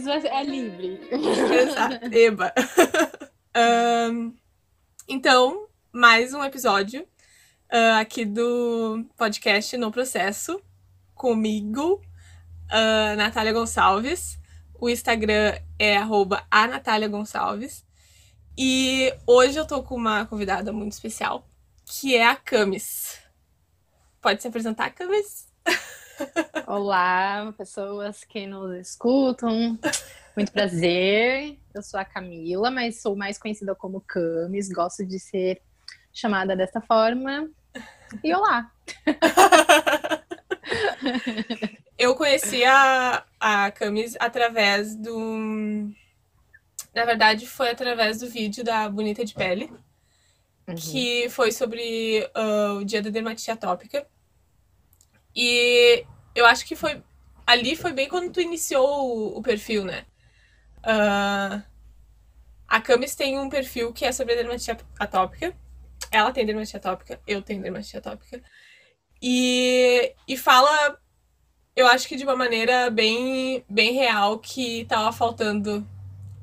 aviso é, é livre. Exato. Eba. um, então, mais um episódio uh, aqui do podcast No Processo, comigo, uh, Natália Gonçalves. O Instagram é arroba a Natália Gonçalves. E hoje eu tô com uma convidada muito especial, que é a Camis. Pode se apresentar, Camis? Olá, pessoas que nos escutam. Muito prazer. Eu sou a Camila, mas sou mais conhecida como Camis. Gosto de ser chamada dessa forma. E olá! Eu conheci a, a Camis através do. Na verdade, foi através do vídeo da Bonita de Pele, uhum. que foi sobre uh, o dia da dermatite atópica. E eu acho que foi. Ali foi bem quando tu iniciou o, o perfil, né? Uh, a Camis tem um perfil que é sobre dermatite atópica. Ela tem dermatite atópica, eu tenho dermatite atópica. E, e fala, eu acho que de uma maneira bem, bem real que tava faltando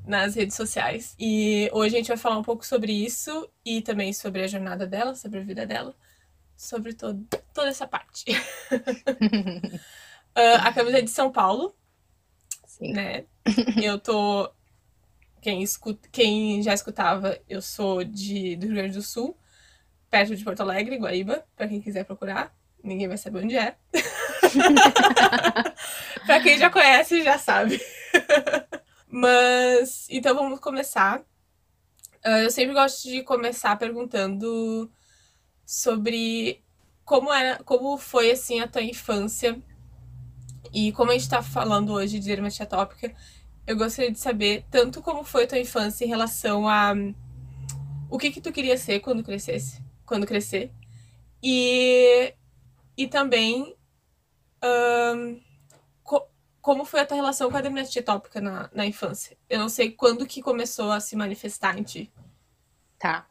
nas redes sociais. E hoje a gente vai falar um pouco sobre isso e também sobre a jornada dela, sobre a vida dela, sobre todo, toda essa parte. uh, a camisa é de São Paulo. Sim. Né? Eu tô. Quem, escuta, quem já escutava, eu sou de, do Rio Grande do Sul, perto de Porto Alegre, Guaíba, para quem quiser procurar. Ninguém vai saber onde é. pra quem já conhece, já sabe. Mas, então vamos começar. Uh, eu sempre gosto de começar perguntando sobre como era, como foi assim a tua infância e como a gente está falando hoje de dermatite atópica, eu gostaria de saber tanto como foi a tua infância em relação a o que que tu queria ser quando crescesse, quando crescer, e e também um, co como foi a tua relação com a dermatite atópica na, na infância. Eu não sei quando que começou a se manifestar em ti. Tá.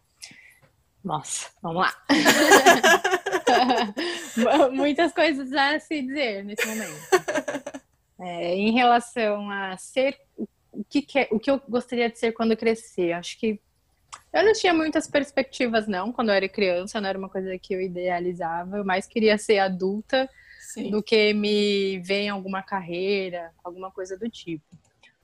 Nossa, vamos lá. Muitas coisas a se dizer nesse momento. É, em relação a ser o que, que, o que eu gostaria de ser quando crescer, acho que eu não tinha muitas perspectivas, não, quando eu era criança, não era uma coisa que eu idealizava. Eu mais queria ser adulta Sim. do que me ver em alguma carreira, alguma coisa do tipo.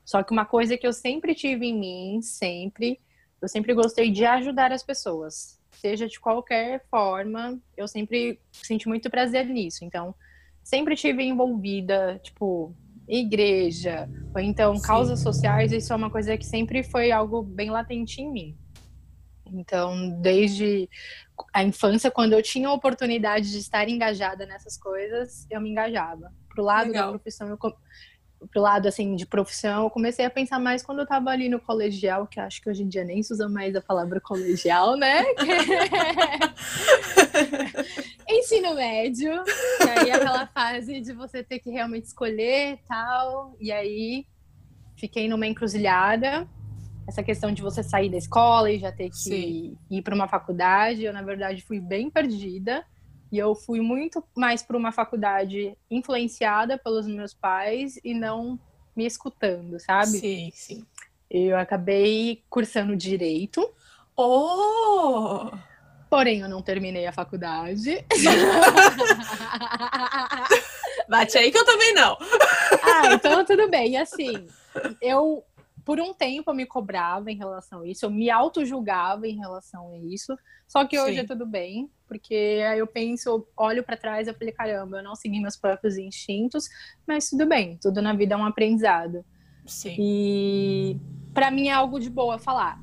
Só que uma coisa que eu sempre tive em mim, sempre, eu sempre gostei de ajudar as pessoas seja de qualquer forma, eu sempre senti muito prazer nisso. Então, sempre tive envolvida, tipo, igreja, ou então Sim. causas sociais, isso é uma coisa que sempre foi algo bem latente em mim. Então, desde a infância, quando eu tinha a oportunidade de estar engajada nessas coisas, eu me engajava. Pro lado Legal. da profissão, eu pro lado assim de profissão, eu comecei a pensar mais quando eu tava ali no colegial, que acho que hoje em dia nem se usa mais a palavra colegial, né? Ensino médio, e aí aquela fase de você ter que realmente escolher tal, e aí fiquei numa encruzilhada. Essa questão de você sair da escola e já ter que Sim. ir para uma faculdade, eu na verdade fui bem perdida. E eu fui muito mais para uma faculdade influenciada pelos meus pais e não me escutando, sabe? Sim, sim. Eu acabei cursando direito. Oh! Porém, eu não terminei a faculdade. Bate aí que eu também não. ah, então tudo bem. E assim, eu por um tempo eu me cobrava em relação a isso, eu me auto-julgava em relação a isso. Só que hoje Sim. é tudo bem, porque aí eu penso, eu olho para trás e falei, caramba, eu não segui meus próprios instintos, mas tudo bem, tudo na vida é um aprendizado. Sim. E para mim é algo de boa falar.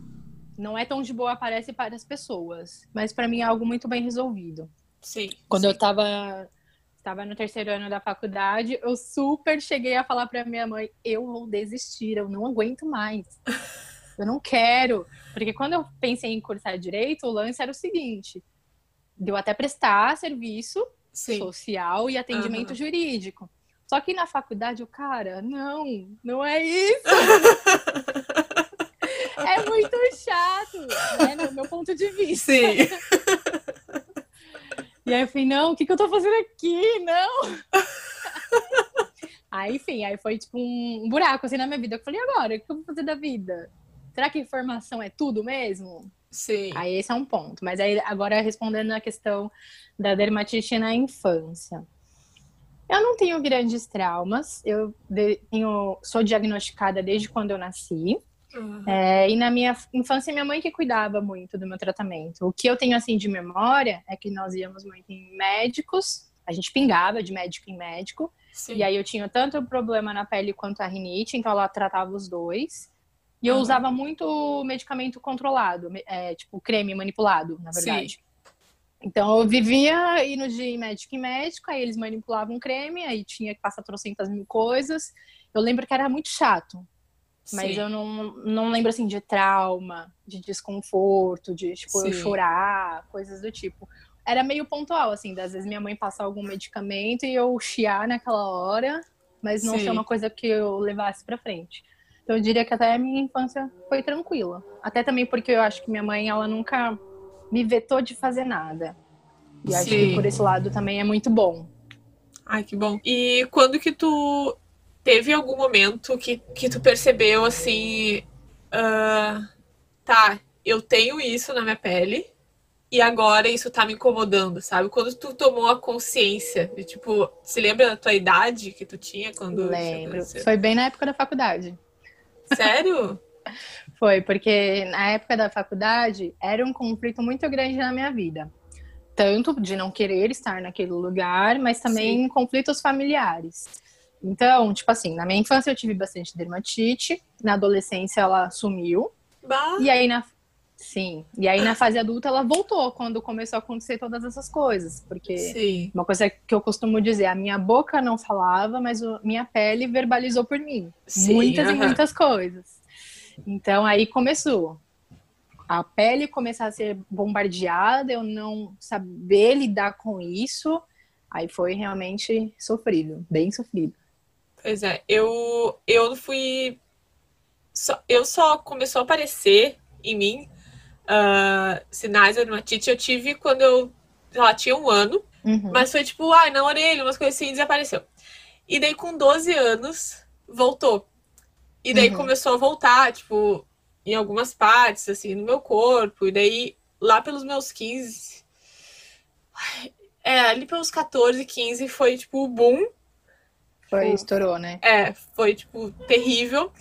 Não é tão de boa parece para as pessoas, mas para mim é algo muito bem resolvido. Sim. Quando sim. eu estava estava no terceiro ano da faculdade, eu super cheguei a falar para minha mãe: eu vou desistir, eu não aguento mais. Eu não quero. Porque quando eu pensei em cursar direito, o lance era o seguinte: deu até prestar serviço Sim. social e atendimento uhum. jurídico. Só que na faculdade, o cara, não, não é isso. é muito chato, né? No meu ponto de vista. Sim. E aí eu falei, não, o que, que eu tô fazendo aqui? Não! Aí, enfim, aí foi tipo um buraco assim na minha vida. Eu falei, agora, o que eu vou fazer da vida? Será que informação é tudo mesmo? Sim. Aí esse é um ponto. Mas aí agora respondendo a questão da dermatite na infância. Eu não tenho grandes traumas. Eu tenho, sou diagnosticada desde quando eu nasci. Uhum. É, e na minha infância, minha mãe que cuidava muito do meu tratamento. O que eu tenho assim de memória é que nós íamos muito em médicos, a gente pingava de médico em médico. Sim. E aí eu tinha tanto problema na pele quanto a rinite, então ela tratava os dois. E eu uhum. usava muito medicamento controlado, é, tipo creme manipulado, na verdade. Sim. Então eu vivia indo de médico em médico, aí eles manipulavam creme, aí tinha que passar trocentas mil coisas. Eu lembro que era muito chato. Mas Sim. eu não, não lembro assim de trauma, de desconforto, de tipo, eu chorar, coisas do tipo. Era meio pontual, assim, às vezes minha mãe passar algum medicamento e eu chiar naquela hora, mas não Sim. ser uma coisa que eu levasse pra frente. Então eu diria que até a minha infância foi tranquila. Até também porque eu acho que minha mãe, ela nunca me vetou de fazer nada. E Sim. acho que por esse lado também é muito bom. Ai, que bom. E quando que tu teve algum momento que, que tu percebeu assim, uh, tá, eu tenho isso na minha pele e agora isso tá me incomodando, sabe? Quando tu tomou a consciência de tipo, se lembra da tua idade que tu tinha quando Lembro. Foi bem na época da faculdade. Sério? Foi, porque na época da faculdade era um conflito muito grande na minha vida. Tanto de não querer estar naquele lugar, mas também Sim. conflitos familiares. Então, tipo assim, na minha infância eu tive bastante dermatite, na adolescência ela sumiu. Bah. E aí na Sim. E aí na fase adulta ela voltou quando começou a acontecer todas essas coisas, porque Sim. uma coisa que eu costumo dizer, a minha boca não falava, mas a minha pele verbalizou por mim. Sim, muitas uh -huh. e muitas coisas. Então aí começou. A pele começar a ser bombardeada, eu não saber lidar com isso, aí foi realmente sofrido, bem sofrido. Pois é, eu, eu fui. Só, eu só começou a aparecer em mim uh, sinais de dermatite. Eu tive quando eu já tinha um ano, uhum. mas foi tipo, ai, na orelha, umas coisas assim, desapareceu. E daí com 12 anos, voltou. E daí uhum. começou a voltar, tipo, em algumas partes, assim, no meu corpo. E daí, lá pelos meus 15. É, ali pelos 14, 15 foi, tipo, o boom foi, tipo, estourou, né? É, foi, tipo, terrível.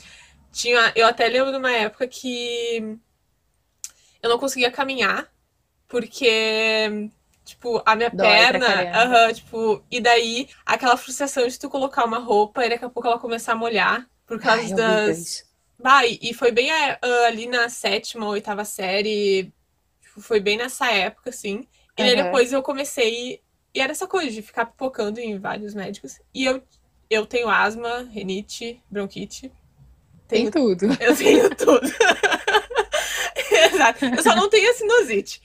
Tinha, eu até lembro de uma época que eu não conseguia caminhar, porque, tipo, a minha Dói perna. Tipo, e daí aquela frustração de tu colocar uma roupa e daqui a pouco ela começar a molhar por causa Ai, das. Bah, e foi bem uh, ali na sétima ou oitava série. Tipo, foi bem nessa época, assim. E uhum. depois eu comecei. E era essa coisa de ficar pipocando em vários médicos. E eu eu tenho asma, renite, bronquite. Tenho... Tem tudo. Eu tenho tudo. Exato. Eu só não tenho a sinusite.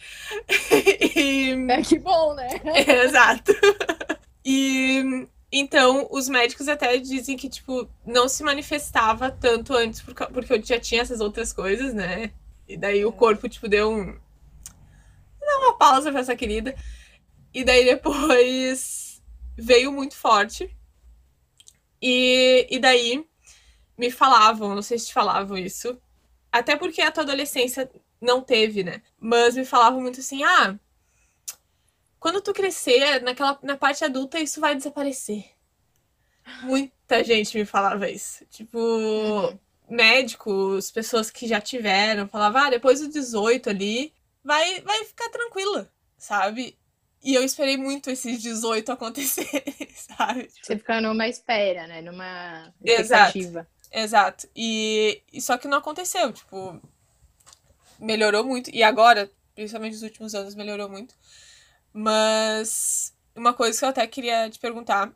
E... É que bom, né? Exato. E então os médicos até dizem que, tipo, não se manifestava tanto antes porque eu já tinha essas outras coisas, né? E daí o corpo, tipo, deu um. Deu uma pausa pra essa querida. E daí depois veio muito forte. E, e daí me falavam, não sei se te falavam isso, até porque a tua adolescência não teve, né? Mas me falavam muito assim: ah, quando tu crescer, naquela, na parte adulta, isso vai desaparecer. Muita gente me falava isso. Tipo, uhum. médicos, pessoas que já tiveram, falavam, ah, depois dos 18 ali, vai, vai ficar tranquila, sabe? E eu esperei muito esses 18 acontecerem, sabe? Você fica numa espera, né? Numa expectativa. Exato. Exato. E, e só que não aconteceu, tipo, melhorou muito. E agora, principalmente nos últimos anos, melhorou muito. Mas uma coisa que eu até queria te perguntar.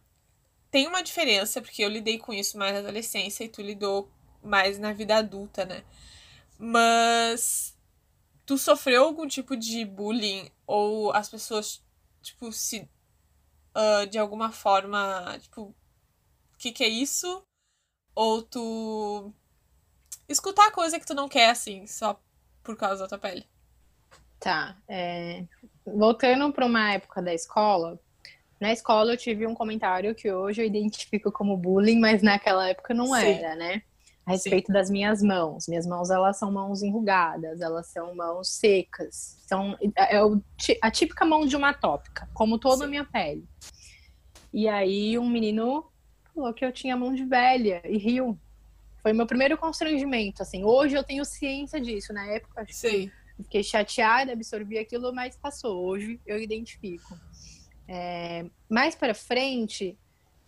Tem uma diferença, porque eu lidei com isso mais na adolescência e tu lidou mais na vida adulta, né? Mas tu sofreu algum tipo de bullying ou as pessoas tipo, se uh, de alguma forma, tipo, o que que é isso? Ou tu escutar coisa que tu não quer, assim, só por causa da tua pele. Tá. É... Voltando para uma época da escola, Na escola eu tive um comentário que hoje eu identifico como bullying, mas naquela época não Sim. era, né? A respeito Sim. das minhas mãos. Minhas mãos, elas são mãos enrugadas, elas são mãos secas. São, é, é a típica mão de uma tópica, como toda Sim. a minha pele. E aí um menino falou que eu tinha mão de velha e riu. Foi meu primeiro constrangimento, assim. Hoje eu tenho ciência disso. Na época, acho Sim. fiquei chateada, absorvi aquilo, mas passou. Hoje eu identifico. É, mais para frente,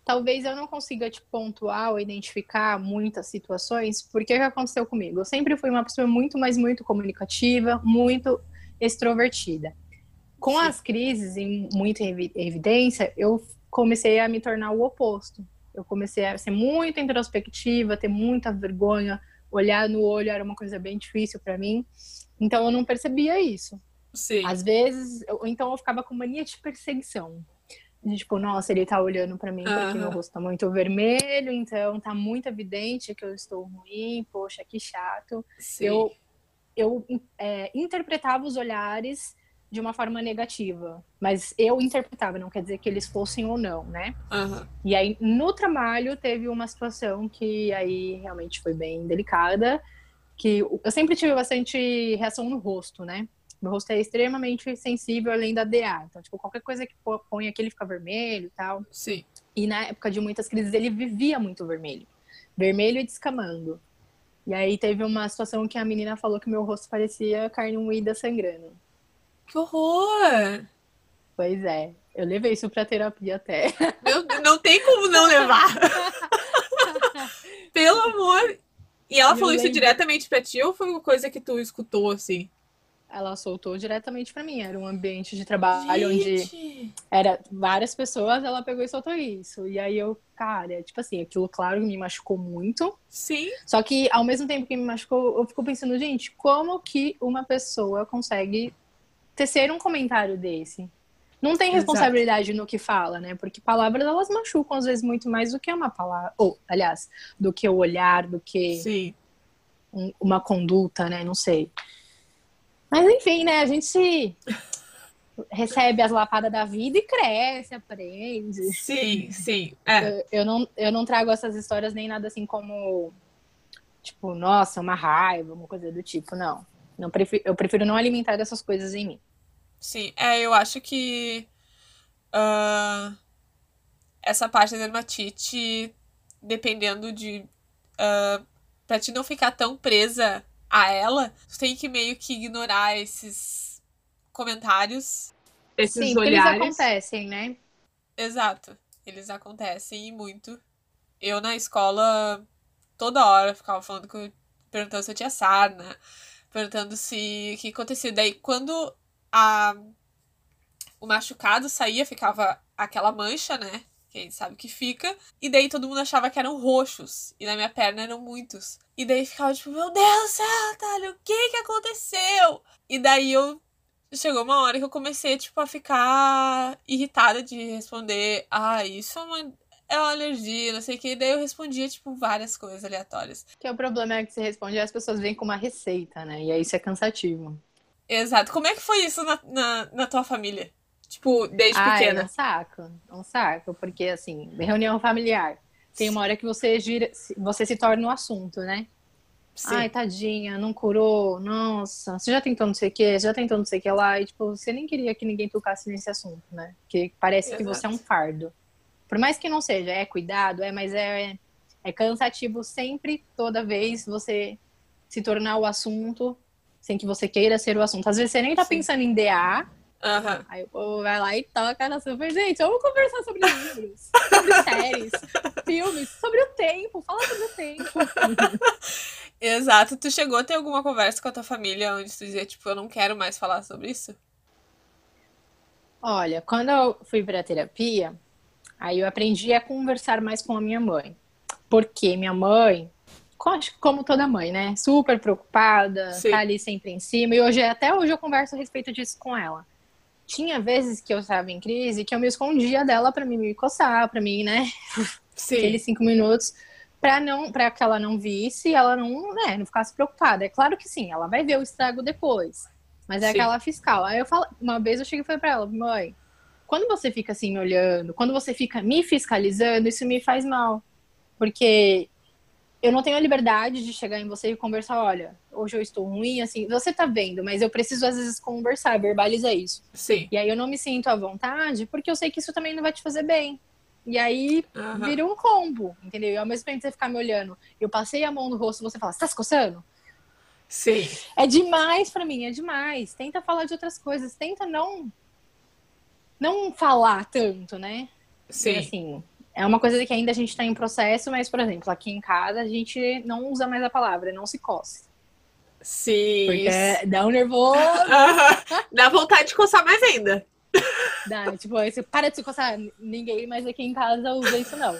talvez eu não consiga te pontuar ou identificar muitas situações, porque o que aconteceu comigo? Eu sempre fui uma pessoa muito, mas muito comunicativa, muito extrovertida. Com Sim. as crises em muita evidência, eu comecei a me tornar o oposto. Eu comecei a ser muito introspectiva, ter muita vergonha, olhar no olho era uma coisa bem difícil para mim. Então eu não percebia isso. Sim. Às vezes, eu, então eu ficava com mania de perseguição. De, tipo, nossa, ele tá olhando para mim porque meu rosto tá muito vermelho, então tá muito evidente que eu estou ruim, poxa, que chato. Sim. Eu, eu é, interpretava os olhares de uma forma negativa, mas eu interpretava, não quer dizer que eles fossem ou não, né? Uhum. E aí, no trabalho, teve uma situação que aí realmente foi bem delicada, que eu sempre tive bastante reação no rosto, né? Meu rosto é extremamente sensível além da DA. Então, tipo, qualquer coisa que põe aqui, ele fica vermelho e tal. Sim. E na época de muitas crises, ele vivia muito vermelho. Vermelho e descamando. E aí teve uma situação que a menina falou que meu rosto parecia carne moída sangrando. Que horror! Pois é, eu levei isso pra terapia até. Meu, não tem como não levar. Pelo amor. E ela eu falou lembro. isso diretamente pra ti ou foi uma coisa que tu escutou assim? Ela soltou diretamente para mim. Era um ambiente de trabalho Gente. onde era várias pessoas, ela pegou e soltou isso. E aí eu, cara, tipo assim, aquilo, claro, me machucou muito. Sim. Só que ao mesmo tempo que me machucou, eu fico pensando, gente, como que uma pessoa consegue tecer um comentário desse. Não tem responsabilidade Exato. no que fala, né? Porque palavras elas machucam às vezes muito mais do que uma palavra, ou aliás, do que o olhar, do que um, uma conduta, né? Não sei. Mas enfim, né? A gente recebe as lapadas da vida e cresce, aprende. Sim, sim. É. Eu, eu, não, eu não trago essas histórias nem nada assim como tipo, nossa, uma raiva, uma coisa do tipo, não. Não prefiro, eu prefiro não alimentar essas coisas em mim. Sim, é, eu acho que uh, essa parte da dermatite, dependendo de. Uh, pra te não ficar tão presa a ela, tu tem que meio que ignorar esses comentários, esses Sim, olhares. Eles acontecem, né? Exato. Eles acontecem e muito. Eu na escola, toda hora, ficava falando que perguntando se eu tinha sarna perguntando se o que acontecia. Daí, quando a, o machucado saía, ficava aquela mancha, né? Que a gente sabe que fica. E daí todo mundo achava que eram roxos. E na minha perna eram muitos. E daí ficava tipo, meu Deus do céu, Thalia, o que que aconteceu? E daí eu. Chegou uma hora que eu comecei, tipo, a ficar irritada de responder. Ah, isso é uma uma alergia, não sei o que. E daí eu respondia, tipo, várias coisas aleatórias. Que é o problema é que você responde e as pessoas vêm com uma receita, né? E aí isso é cansativo. Exato. Como é que foi isso na, na, na tua família? Tipo, desde ah, pequena? É um saco. É um saco. Porque, assim, reunião familiar. Tem uma hora que você gira, você se torna o um assunto, né? Sim. Ai, tadinha, não curou. Nossa, você já tentou não sei o que, já tentou não sei o que lá. E, tipo, você nem queria que ninguém tocasse nesse assunto, né? Porque parece Exato. que você é um fardo. Por mais que não seja, é cuidado, é, mas é, é cansativo sempre, toda vez, você se tornar o assunto sem que você queira ser o assunto. Às vezes você nem tá Sim. pensando em DA, Uhum. Aí o povo vai lá e toca na super. Gente, vamos conversar sobre livros, sobre séries, filmes, sobre o tempo. Fala sobre o tempo. Exato. Tu chegou a ter alguma conversa com a tua família onde tu dizia, tipo, eu não quero mais falar sobre isso? Olha, quando eu fui pra terapia, Aí eu aprendi a conversar mais com a minha mãe. Porque minha mãe, como toda mãe, né? Super preocupada, Sim. tá ali sempre em cima. E hoje, até hoje eu converso a respeito disso com ela. Tinha vezes que eu estava em crise que eu me escondia dela para me coçar, para mim, né? Sim. Aqueles cinco minutos para não para que ela não visse e ela não, né, não ficasse preocupada. É claro que sim, ela vai ver o estrago depois. Mas é sim. aquela fiscal. Aí eu falo, uma vez eu cheguei e falei para ela, mãe, quando você fica assim me olhando, quando você fica me fiscalizando, isso me faz mal. Porque eu não tenho a liberdade de chegar em você e conversar, olha, hoje eu estou ruim, assim, você tá vendo, mas eu preciso às vezes conversar, verbalizar isso. Sim. E aí eu não me sinto à vontade, porque eu sei que isso também não vai te fazer bem. E aí uhum. vira um combo, entendeu? E ao mesmo tempo você ficar me olhando, eu passei a mão no rosto, você fala, você tá se coçando? Sim. É demais para mim, é demais. Tenta falar de outras coisas, tenta não não falar tanto, né? Sim. Assim, é uma coisa que ainda a gente está em processo, mas, por exemplo, aqui em casa a gente não usa mais a palavra, não se coce. Sim. Porque dá um nervoso. dá vontade de coçar mais ainda. Dá, tipo, você para de se coçar. Ninguém mais aqui em casa usa isso, não.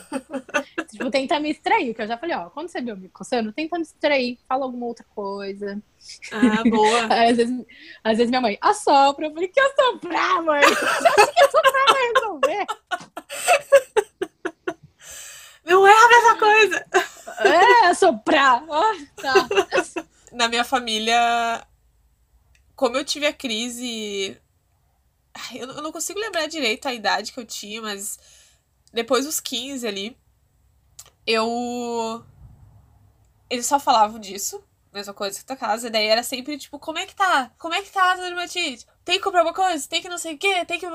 tipo, tenta me distrair, que eu já falei, ó, quando você viu me coçando, tenta me distrair, fala alguma outra coisa. Ah, boa. às, vezes, às vezes minha mãe, assopra. Eu falei, que assoprar, mãe? Você acha que assoprar vai resolver? Não é a mesma coisa. É, assoprar. Ah, tá. Na minha família, como eu tive a crise eu não consigo lembrar direito a idade que eu tinha, mas depois dos 15 ali, eu. Eles só falavam disso, mesma coisa que tua casa, e daí era sempre tipo, como é que tá? Como é que tá a dermatite? Tem que comprar uma coisa? Tem que não sei o quê? Tem que.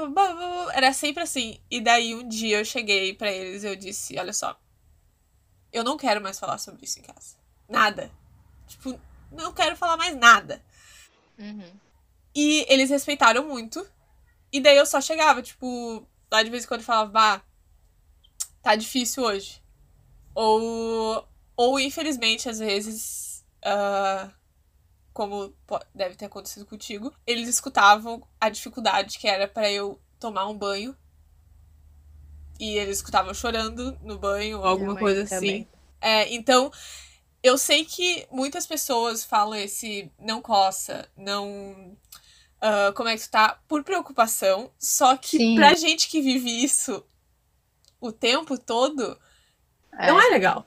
Era sempre assim. E daí um dia eu cheguei para eles e eu disse: olha só, eu não quero mais falar sobre isso em casa. Nada. Tipo, não quero falar mais nada. Uhum. E eles respeitaram muito. E daí eu só chegava, tipo, lá de vez em quando falava, bah, tá difícil hoje. Ou, ou infelizmente, às vezes, uh, como deve ter acontecido contigo, eles escutavam a dificuldade que era para eu tomar um banho. E eles escutavam chorando no banho, ou alguma coisa assim. É, então, eu sei que muitas pessoas falam esse não coça, não uh, como é que tu tá, por preocupação. Só que Sim. pra gente que vive isso o tempo todo, é. não é legal.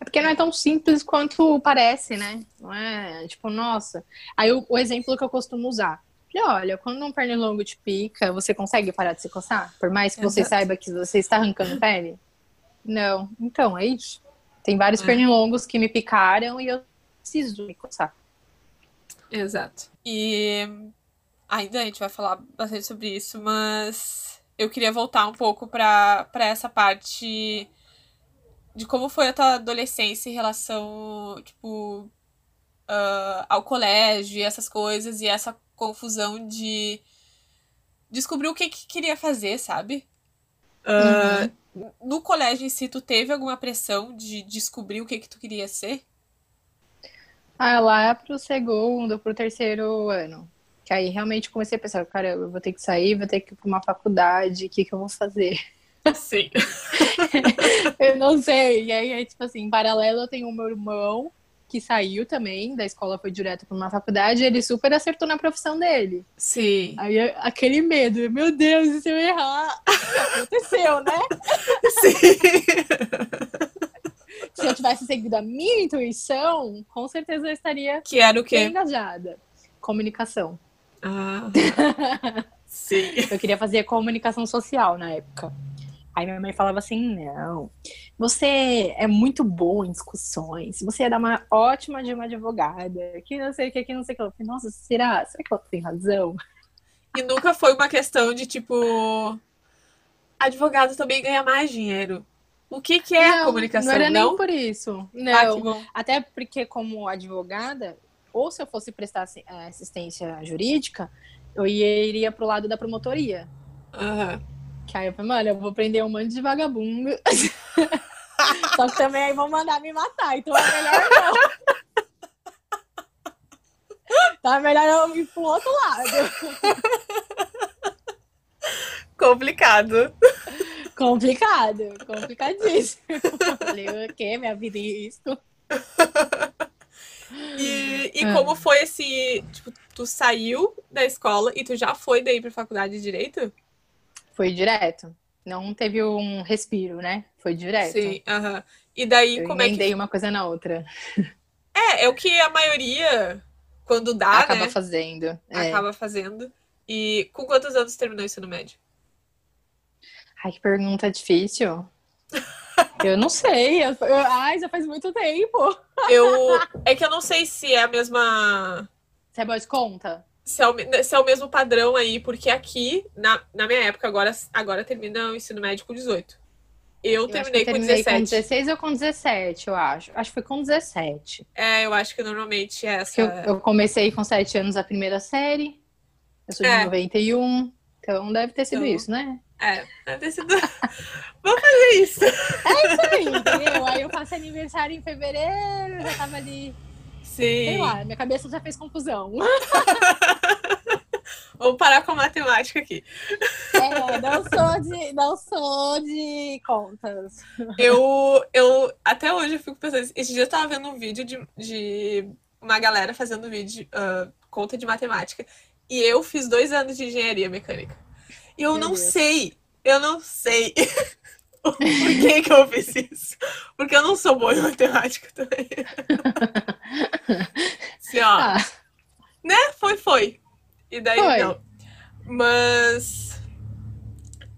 É porque não é tão simples quanto parece, né? Não é tipo, nossa. Aí o, o exemplo que eu costumo usar. Olha, quando um pernilongo te pica, você consegue parar de se coçar? Por mais que Exato. você saiba que você está arrancando pele? Não. Então, é isso. Tem vários é. pernilongos que me picaram e eu preciso me coçar. Exato. E ainda a gente vai falar bastante sobre isso, mas eu queria voltar um pouco para essa parte de como foi a tua adolescência em relação, tipo, uh, ao colégio e essas coisas, e essa confusão de descobrir o que, que queria fazer, sabe? Uh, uhum. No colégio em si, tu teve alguma pressão de descobrir o que, que tu queria ser? Ah, lá pro segundo, pro terceiro ano. Que aí realmente comecei a pensar, cara, eu vou ter que sair, vou ter que ir pra uma faculdade, o que, que eu vou fazer? Sim. eu não sei. E aí, tipo assim, em paralelo, eu tenho o meu irmão, que saiu também da escola, foi direto para uma faculdade, e ele super acertou na profissão dele. Sim. Aí aquele medo, meu Deus, e se eu errar? Aconteceu, né? Sim. Se eu tivesse seguido a minha intuição, com certeza eu estaria que era o quê? engajada. Comunicação. Ah. Sim. Eu queria fazer comunicação social na época. Aí minha mãe falava assim: não, você é muito bom em discussões, você ia dar uma ótima de uma advogada, que não sei o que, que não sei o que. Eu falei, nossa, será? Será que ela tem razão? E nunca foi uma questão de tipo. Advogado também ganha mais dinheiro. O que, que é não, a comunicação? Não era não? nem por isso. Não. Ah, Até porque, como advogada, ou se eu fosse prestar é, assistência jurídica, eu iria pro lado da promotoria. Uhum. Que aí eu falei, mano, eu vou prender um monte de vagabundo. Só que também aí vão mandar me matar, então é melhor não. Então é melhor eu ir pro outro lado. Complicado. Complicado, complicadíssimo. Falei, o quê? Minha vida é isso? E, e ah. como foi esse. Tipo, tu saiu da escola e tu já foi daí pra faculdade de direito? Foi direto. Não teve um respiro, né? Foi direto. Sim, aham. Uh -huh. E daí, Eu como é que. uma coisa na outra. É, é o que a maioria, quando dá, Acaba né? fazendo. É. Acaba fazendo. E com quantos anos terminou o ensino médio? Ai, que pergunta difícil. Eu não sei. Eu, eu, ai, já faz muito tempo. Eu. É que eu não sei se é a mesma. Você é boa de conta? Se é, o, se é o mesmo padrão aí, porque aqui, na, na minha época, agora, agora termina o ensino médio com 18. Eu, eu terminei, com 17. com 16 ou com 17, eu acho. Acho que foi com 17. É, eu acho que normalmente é essa. Eu, eu comecei com 7 anos a primeira série. Eu sou de é. 91. Então deve ter sido então, isso, né? É, deve ter sido. Vamos fazer isso. É isso aí, entendeu? Aí eu faço aniversário em fevereiro, já tava ali. Sim. Sei lá, minha cabeça já fez confusão. Vamos parar com a matemática aqui. É, não sou de, não sou de contas. Eu, eu até hoje eu fico pensando. Esse dia eu tava vendo um vídeo de, de uma galera fazendo vídeo, uh, conta de matemática. E eu fiz dois anos de engenharia mecânica. Eu Meu não Deus. sei, eu não sei por que, que eu fiz isso. Porque eu não sou boa em matemática também. Assim, ó. Ah. Né? Foi, foi. E daí foi. não. Mas.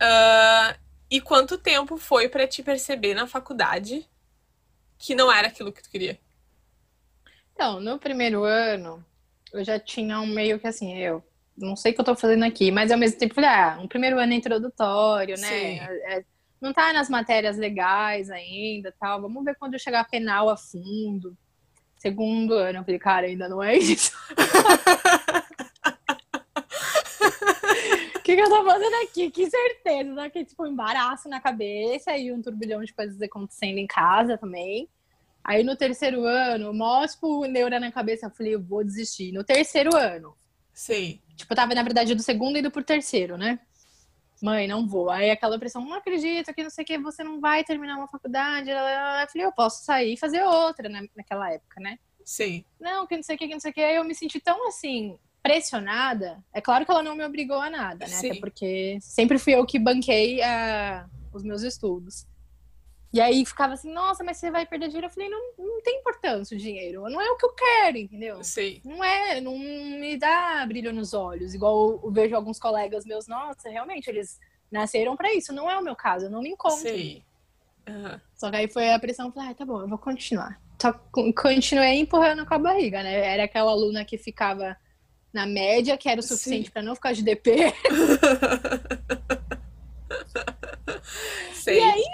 Uh, e quanto tempo foi para te perceber na faculdade que não era aquilo que tu queria? Então, no primeiro ano, eu já tinha um meio que assim, eu não sei o que eu tô fazendo aqui, mas ao mesmo tempo falei, ah, um primeiro ano introdutório, né? É, não tá nas matérias legais ainda, tal. Vamos ver quando eu chegar a penal a fundo. Segundo ano, eu falei, cara, ainda não é isso. O que, que eu tô fazendo aqui? Que certeza, né? Que tipo, um embaraço na cabeça e um turbilhão de coisas acontecendo em casa também. Aí no terceiro ano, mó, tipo, neura na cabeça, eu falei, eu vou desistir. No terceiro ano. Sim. Tipo, eu tava, na verdade, do segundo indo pro terceiro, né? Mãe, não vou. Aí aquela pressão, não acredito que não sei o que, você não vai terminar uma faculdade. Eu falei, eu posso sair e fazer outra né, naquela época, né? Sim. Não, que não sei o que, que não sei o que. Aí eu me senti tão assim, pressionada. É claro que ela não me obrigou a nada, né? Sim. Até porque sempre fui eu que banquei uh, os meus estudos. E aí ficava assim, nossa, mas você vai perder dinheiro. Eu falei, não, não tem importância o dinheiro. Não é o que eu quero, entendeu? Sim. Não é, não me dá brilho nos olhos. Igual eu vejo alguns colegas meus, nossa, realmente, eles nasceram para isso. Não é o meu caso, eu não me encontro. Sim. Uhum. Só que aí foi a pressão, falei, ah, tá bom, eu vou continuar. Só continuei empurrando com a barriga, né? Era aquela aluna que ficava na média, que era o suficiente para não ficar de DP. Sei. E aí,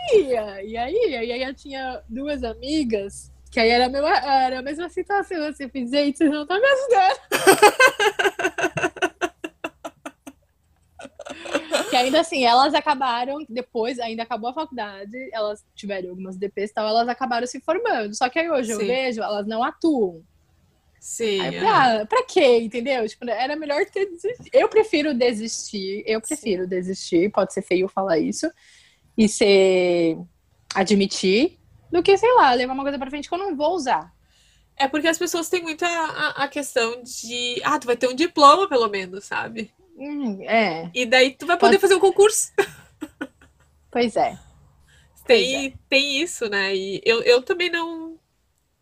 e aí, e aí eu tinha duas amigas, que aí era a mesma, era a mesma situação, assim, eu fiz, gente, vocês não estão me ajudando. que ainda assim, elas acabaram, depois, ainda acabou a faculdade, elas tiveram algumas DPs e tal, elas acabaram se formando. Só que aí hoje Sim. eu vejo, elas não atuam. Sim. Aí, pra, pra quê, entendeu? Tipo, era melhor ter desistido. Eu prefiro desistir, eu prefiro Sim. desistir, pode ser feio falar isso, e ser admitir, do que, sei lá, levar uma coisa pra frente que eu não vou usar. É porque as pessoas têm muita a, a questão de. Ah, tu vai ter um diploma, pelo menos, sabe? Hum, é. E daí tu vai poder Pode... fazer um concurso. Pois é. Tem, pois é. tem isso, né? E eu, eu também não.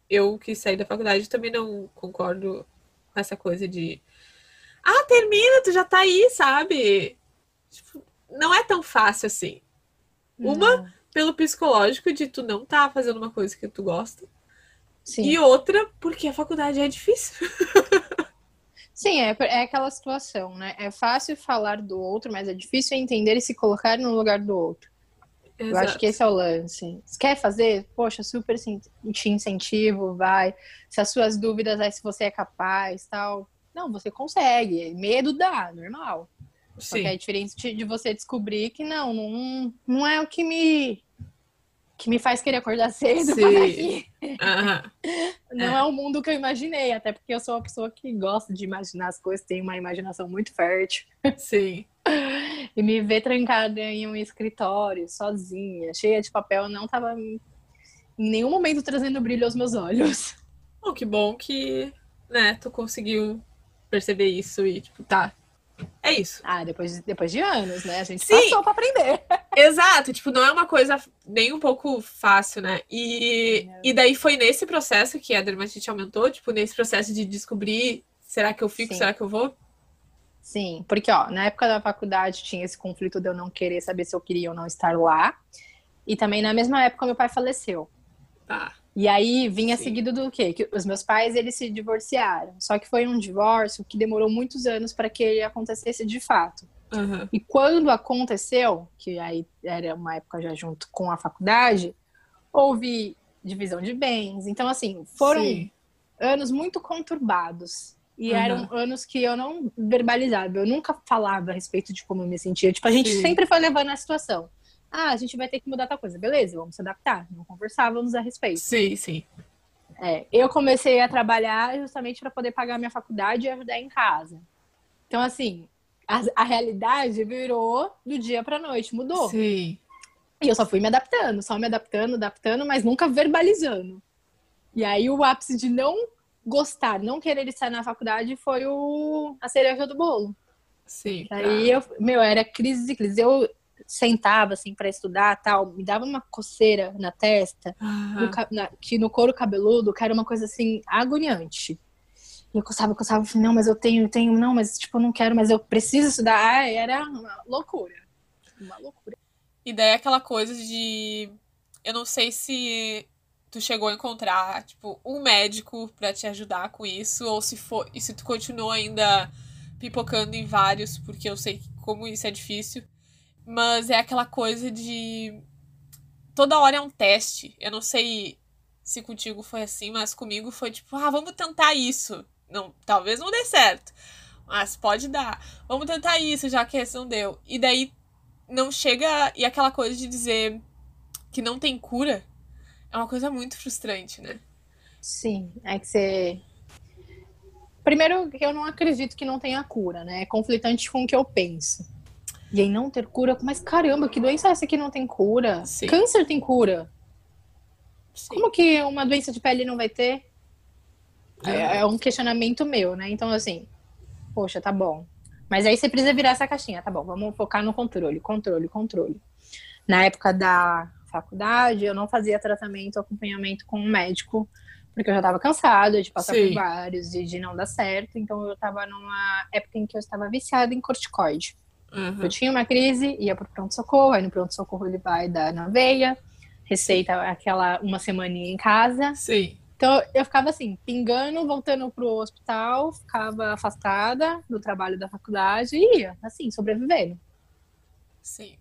Eu que saí da faculdade também não concordo com essa coisa de. Ah, termina, tu já tá aí, sabe? Tipo, não é tão fácil assim. Uma, pelo psicológico de tu não tá fazendo uma coisa que tu gosta. Sim. E outra, porque a faculdade é difícil. Sim, é, é aquela situação, né? É fácil falar do outro, mas é difícil entender e se colocar no lugar do outro. Exato. Eu acho que esse é o lance. Se quer fazer, poxa, super te incentivo, vai. Se as suas dúvidas é se você é capaz, tal. Não, você consegue. Medo dá, normal. Sim. Porque é diferente de você descobrir que não, não, não é o que me que me faz querer acordar cedo Sim. Uhum. Não é. é o mundo que eu imaginei, até porque eu sou uma pessoa que gosta de imaginar as coisas, tem uma imaginação muito fértil. Sim. e me ver trancada em um escritório, sozinha, cheia de papel, não estava em nenhum momento trazendo brilho aos meus olhos. Oh, que bom que, né, tu conseguiu perceber isso e, tipo, tá, é isso. Ah, depois, depois de anos, né? A gente Sim. passou pra aprender. Exato, tipo, não é uma coisa nem um pouco fácil, né? E, é. e daí foi nesse processo que a dermatite aumentou, tipo, nesse processo de descobrir será que eu fico, Sim. será que eu vou? Sim, porque ó, na época da faculdade tinha esse conflito de eu não querer saber se eu queria ou não estar lá. E também na mesma época meu pai faleceu. Tá. E aí vinha Sim. seguido do quê? Que os meus pais eles se divorciaram. Só que foi um divórcio que demorou muitos anos para que ele acontecesse de fato. Uhum. E quando aconteceu, que aí era uma época já junto com a faculdade, houve divisão de bens. Então, assim, foram Sim. anos muito conturbados. E uhum. eram anos que eu não verbalizava, eu nunca falava a respeito de como eu me sentia. Tipo, a gente Sim. sempre foi levando a situação. Ah, a gente vai ter que mudar tal coisa. Beleza, vamos se adaptar. Não conversávamos a respeito. Sim, sim. É, eu comecei a trabalhar justamente para poder pagar minha faculdade e ajudar em casa. Então, assim, a, a realidade virou do dia para noite, mudou. Sim. E eu só fui me adaptando, só me adaptando, adaptando, mas nunca verbalizando. E aí o ápice de não gostar, não querer estar na faculdade foi o a cereja do bolo. Sim. Aí eu, meu, era crise de crise. Eu sentava assim para estudar tal, me dava uma coceira na testa, uhum. no, na, que no couro cabeludo, que era uma coisa assim agoniante. E eu coçava, coçava, falei, não, mas eu tenho, tenho, não, mas tipo, eu não quero, mas eu preciso estudar. Ah, era uma loucura. Uma loucura. E daí aquela coisa de. Eu não sei se tu chegou a encontrar, tipo, um médico para te ajudar com isso, ou se for. E se tu continuou ainda pipocando em vários, porque eu sei como isso é difícil. Mas é aquela coisa de. Toda hora é um teste. Eu não sei se contigo foi assim, mas comigo foi tipo, ah, vamos tentar isso. Não, talvez não dê certo. Mas pode dar. Vamos tentar isso, já que esse não deu. E daí não chega. E aquela coisa de dizer que não tem cura é uma coisa muito frustrante, né? Sim, é que você. Primeiro, eu não acredito que não tenha cura, né? É conflitante com o que eu penso. E aí não ter cura, mas caramba, que doença é essa que não tem cura? Sim. Câncer tem cura. Sim. Como que uma doença de pele não vai ter? É, é, um questionamento meu, né? Então, assim, poxa, tá bom. Mas aí você precisa virar essa caixinha, tá bom? Vamos focar no controle, controle, controle. Na época da faculdade, eu não fazia tratamento, acompanhamento com um médico, porque eu já estava cansada de passar Sim. por vários e de não dar certo. Então, eu estava numa época em que eu estava viciada em corticoide. Uhum. Eu tinha uma crise, ia pro pronto-socorro, aí no pronto-socorro ele vai dar na veia, receita aquela uma semaninha em casa. Sim. Então eu ficava assim, pingando, voltando pro hospital, ficava afastada do trabalho da faculdade e ia, assim, sobrevivendo. Sim.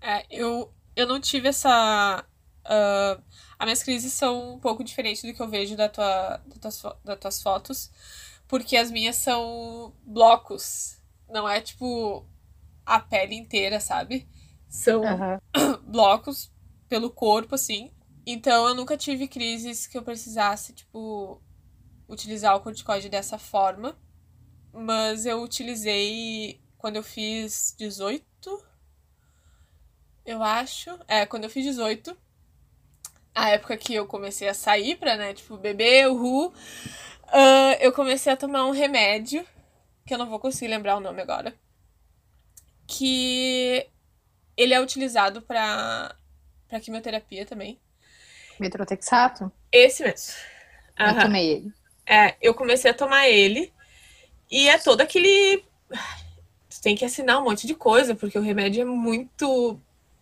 É, eu, eu não tive essa. Uh, as minhas crises são um pouco diferentes do que eu vejo da tua, da das tuas fotos, porque as minhas são blocos. Não é tipo a pele inteira, sabe? São uhum. blocos pelo corpo, assim. Então eu nunca tive crises que eu precisasse, tipo, utilizar o corticoide dessa forma. Mas eu utilizei quando eu fiz 18. Eu acho. É, quando eu fiz 18. A época que eu comecei a sair pra, né, tipo, beber, uhul. Uh, eu comecei a tomar um remédio. Que eu não vou conseguir lembrar o nome agora que ele é utilizado para para quimioterapia também. Metrotexato? Esse mesmo. Eu tomei ele. É, eu comecei a tomar ele e é todo aquele tu tem que assinar um monte de coisa porque o remédio é muito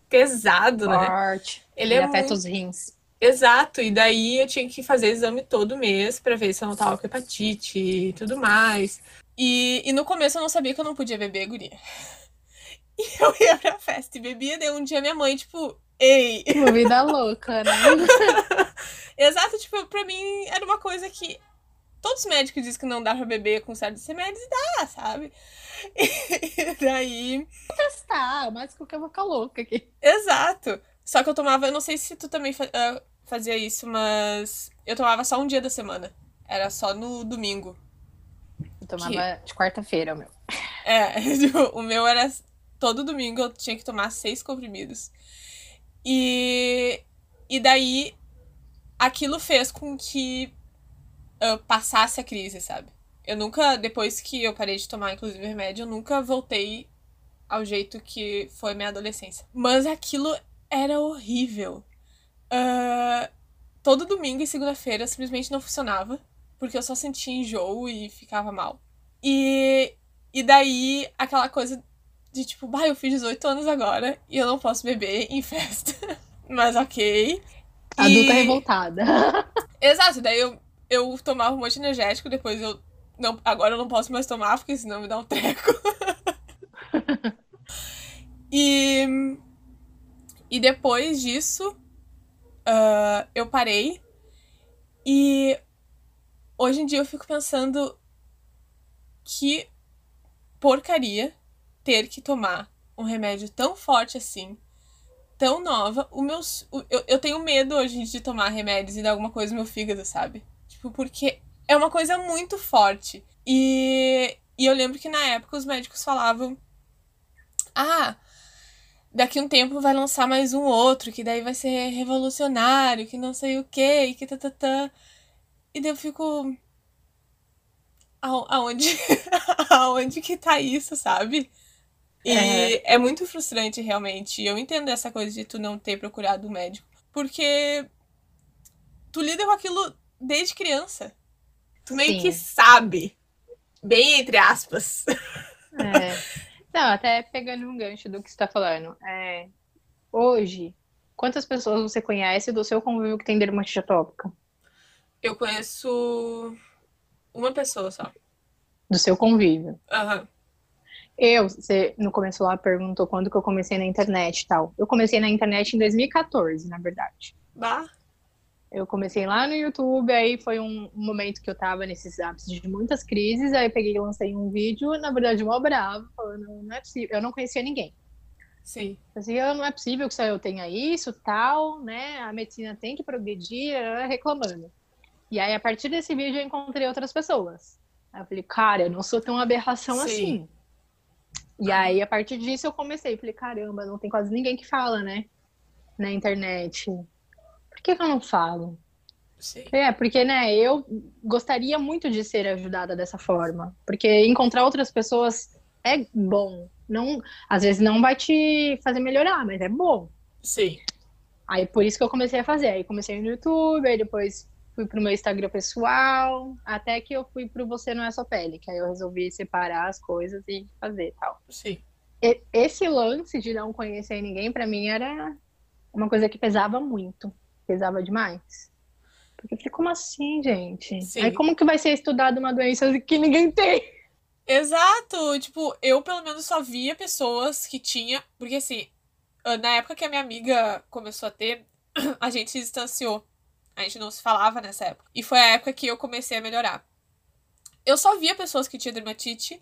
pesado, né? Forte. né? Ele, ele é afeta muito... os rins. Exato, e daí eu tinha que fazer exame todo mês para ver se eu não tava com hepatite e tudo mais. E, e no começo eu não sabia que eu não podia beber, guria. E eu ia pra festa e bebia, daí um dia minha mãe, tipo, ei. Uma vida louca, né? Exato, tipo, pra mim era uma coisa que todos os médicos dizem que não dá pra beber com certos remédios e dá, sabe? E daí. Vou testar, mas vou ficar louca aqui. Exato. Só que eu tomava, eu não sei se tu também ah, fazia isso, mas eu tomava só um dia da semana. Era só no domingo. Eu tomava que... de quarta-feira, o meu. É, o meu era todo domingo eu tinha que tomar seis comprimidos. E, e daí aquilo fez com que eu passasse a crise, sabe? Eu nunca, depois que eu parei de tomar, inclusive, remédio, eu nunca voltei ao jeito que foi minha adolescência. Mas aquilo era horrível. Uh, todo domingo e segunda-feira simplesmente não funcionava, porque eu só sentia enjoo e ficava mal. E E daí, aquela coisa de tipo, bah, eu fiz 18 anos agora e eu não posso beber em festa. Mas ok. Adulta e... revoltada. Exato, daí eu, eu tomava um monte de energético, depois eu. Não, agora eu não posso mais tomar, porque senão me dá um treco. e. E depois disso, uh, eu parei. E hoje em dia eu fico pensando que porcaria ter que tomar um remédio tão forte assim, tão nova. O meu, eu, eu tenho medo hoje de tomar remédios e dar alguma coisa no meu fígado, sabe? Tipo, porque é uma coisa muito forte. E, e eu lembro que na época os médicos falavam: Ah, daqui um tempo vai lançar mais um outro, que daí vai ser revolucionário, que não sei o que, e que tatatã. E daí eu fico. Aonde, aonde que tá isso, sabe? E é. é muito frustrante, realmente. Eu entendo essa coisa de tu não ter procurado um médico. Porque tu lida com aquilo desde criança. Tu meio Sim. que sabe. Bem entre aspas. É. Não, até pegando um gancho do que você está falando. É, hoje, quantas pessoas você conhece do seu convívio que tem dermatite atópica? Eu conheço uma pessoa só. Do seu convívio? Aham. Uhum. Eu, você no começo lá perguntou quando que eu comecei na internet e tal. Eu comecei na internet em 2014, na verdade. Bah. Eu comecei lá no YouTube, aí foi um, momento que eu tava nesses ápices de muitas crises, aí eu peguei e lancei um vídeo, na verdade, mó bravo, falando, não é possível, eu não conhecia ninguém. Sim. Assim, não é possível que só eu tenha isso, tal, né? A medicina tem que progredir, reclamando. E aí, a partir desse vídeo, eu encontrei outras pessoas. Aí eu falei, cara, eu não sou tão aberração Sim. assim. E aí, a partir disso, eu comecei. Falei, caramba, não tem quase ninguém que fala, né? Na internet por que, que eu não falo? Sim. É, porque, né, eu gostaria muito de ser ajudada dessa forma. Porque encontrar outras pessoas é bom. Não, às vezes não vai te fazer melhorar, mas é bom. Sim. Aí por isso que eu comecei a fazer. Aí comecei no YouTube, aí depois fui pro meu Instagram pessoal, até que eu fui pro Você Não É Só Pele, que aí eu resolvi separar as coisas e fazer tal. Sim. E, esse lance de não conhecer ninguém, para mim, era uma coisa que pesava muito pesava demais. Porque eu falei, como assim, gente? Sim. Aí como que vai ser estudada uma doença que ninguém tem? Exato! Tipo, eu pelo menos só via pessoas que tinha. Porque assim, na época que a minha amiga começou a ter, a gente se distanciou. A gente não se falava nessa época. E foi a época que eu comecei a melhorar. Eu só via pessoas que tinham dermatite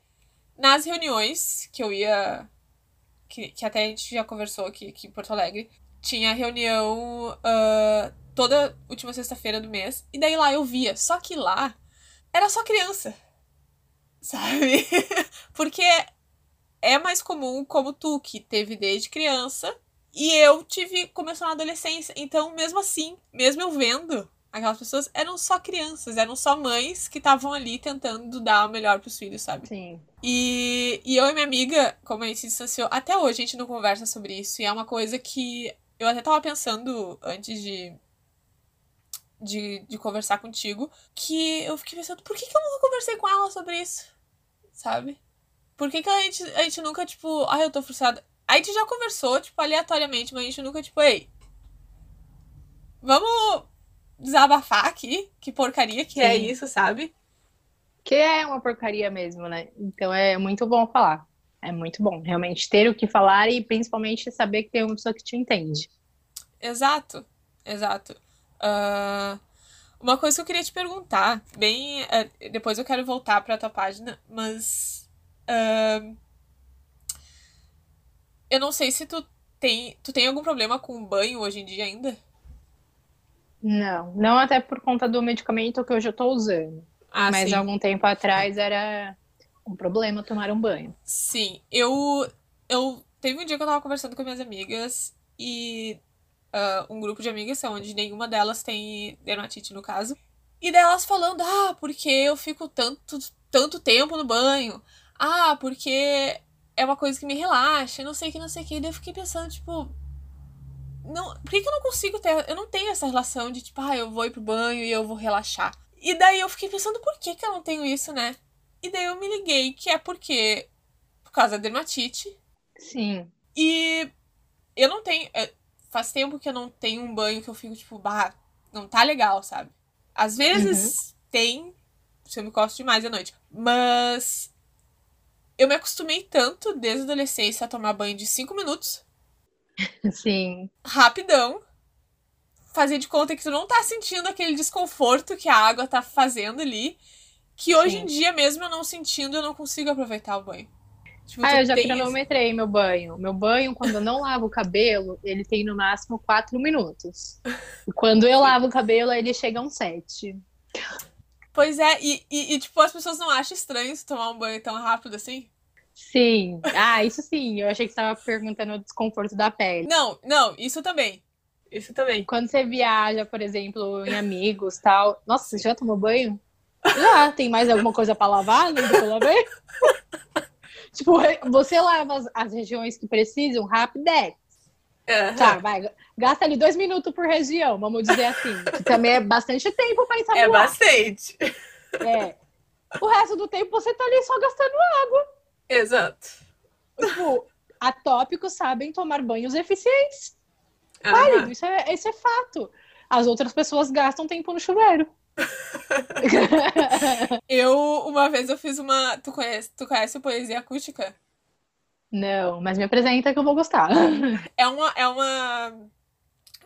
nas reuniões que eu ia. Que, que até a gente já conversou aqui, aqui em Porto Alegre tinha reunião uh, toda última sexta-feira do mês. E daí lá eu via. Só que lá era só criança. Sabe? Porque é mais comum como tu, que teve desde criança. E eu tive, começou na adolescência. Então, mesmo assim, mesmo eu vendo aquelas pessoas, eram só crianças, eram só mães que estavam ali tentando dar o melhor pros filhos, sabe? Sim. E, e eu e minha amiga, como a gente se distanciou, até hoje a gente não conversa sobre isso. E é uma coisa que eu até tava pensando antes de, de, de conversar contigo, que eu fiquei pensando, por que, que eu nunca conversei com ela sobre isso? Sabe? Por que, que a, gente, a gente nunca, tipo, ai, eu tô frustrada. A gente já conversou, tipo, aleatoriamente, mas a gente nunca, tipo, ei, vamos desabafar aqui? Que porcaria que é Sim. é isso, sabe? Que é uma porcaria mesmo, né? Então é muito bom falar. É muito bom, realmente, ter o que falar e principalmente saber que tem uma pessoa que te entende. Exato, exato. Uh, uma coisa que eu queria te perguntar, bem. Uh, depois eu quero voltar para a tua página, mas. Uh, eu não sei se tu tem. Tu tem algum problema com banho hoje em dia ainda? Não, não até por conta do medicamento que hoje eu tô usando. Ah, mas sim. algum tempo atrás era um problema tomar um banho. Sim, eu. Eu. Teve um dia que eu tava conversando com minhas amigas e. Uh, um grupo de amigas, onde nenhuma delas tem dermatite, no caso. E delas falando, ah, porque eu fico tanto, tanto tempo no banho. Ah, porque é uma coisa que me relaxa, não sei o que, não sei o que. E daí eu fiquei pensando, tipo. Não, por que, que eu não consigo ter. Eu não tenho essa relação de, tipo, ah, eu vou ir pro banho e eu vou relaxar. E daí eu fiquei pensando, por que, que eu não tenho isso, né? E daí eu me liguei que é porque. Por causa da dermatite. Sim. E eu não tenho. é, Faz tempo que eu não tenho um banho que eu fico, tipo, bah, não tá legal, sabe? Às vezes tem, se eu me costo demais à noite. Mas eu me acostumei tanto desde a adolescência a tomar banho de 5 minutos, Sim. rapidão. Fazer de conta que tu não tá sentindo aquele desconforto que a água tá fazendo ali. Que hoje Sim. em dia, mesmo eu não sentindo, eu não consigo aproveitar o banho. Tipo, Ah, eu já cronometrei meu banho. Meu banho, quando eu não lavo o cabelo, ele tem no máximo quatro minutos. E quando eu lavo o cabelo, ele chega a uns sete. Pois é, e, e, e, tipo, as pessoas não acham estranho tomar um banho tão rápido assim? Sim. Ah, isso sim. Eu achei que você estava perguntando o desconforto da pele. Não, não, isso também. Isso também. Quando você viaja, por exemplo, em amigos tal. Nossa, você já tomou banho? Já. Tem mais alguma coisa pra lavar? Não que eu lavei? tipo, você lava as, as regiões que precisam rapidex. Tá, vai. Gasta ali dois minutos por região, vamos dizer assim. Que também é bastante tempo pra É ensaboar. bastante. É. O resto do tempo você tá ali só gastando Exato. Tipo, atópicos sabem tomar banhos eficientes. Aham. Válido, isso é, isso é fato. As outras pessoas gastam tempo no chuveiro. Eu, uma vez, eu fiz uma. Tu conhece, tu conhece poesia acústica? Não, mas me apresenta que eu vou gostar. É uma, é uma,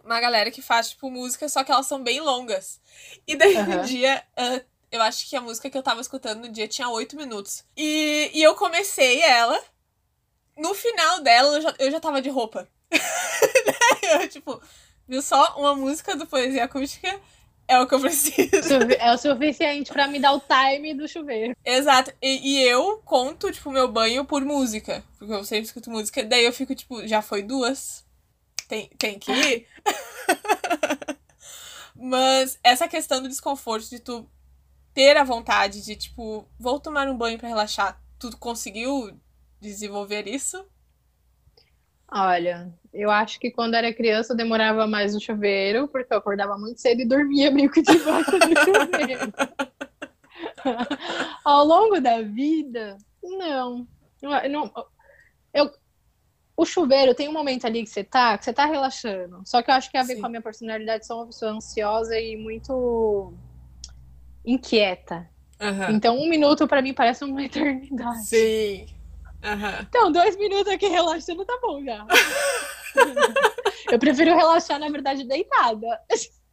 uma galera que faz, tipo, música, só que elas são bem longas. E daí, Aham. um dia, ah, eu acho que a música que eu tava escutando no dia tinha oito minutos. E, e eu comecei ela. No final dela, eu já, eu já tava de roupa. Daí eu, tipo, viu só? Uma música do Poesia Acústica é o que eu preciso. É o suficiente pra me dar o time do chuveiro. Exato. E, e eu conto, tipo, meu banho por música. Porque eu sempre escuto música. Daí eu fico, tipo, já foi duas? Tem, tem que ir? Mas essa questão do desconforto de tu ter a vontade de, tipo, vou tomar um banho pra relaxar. Tu conseguiu desenvolver isso? Olha, eu acho que quando era criança eu demorava mais no chuveiro, porque eu acordava muito cedo e dormia meio que debaixo do chuveiro. Ao longo da vida, não. Não eu, o chuveiro tem um momento ali que você tá, que você tá relaxando. Só que eu acho que a ver Sim. com a minha personalidade, sou uma pessoa ansiosa e muito inquieta. Aham. Então, um minuto pra mim parece uma eternidade. Sim. Aham. Então, dois minutos aqui relaxando tá bom já. eu prefiro relaxar, na verdade, deitada.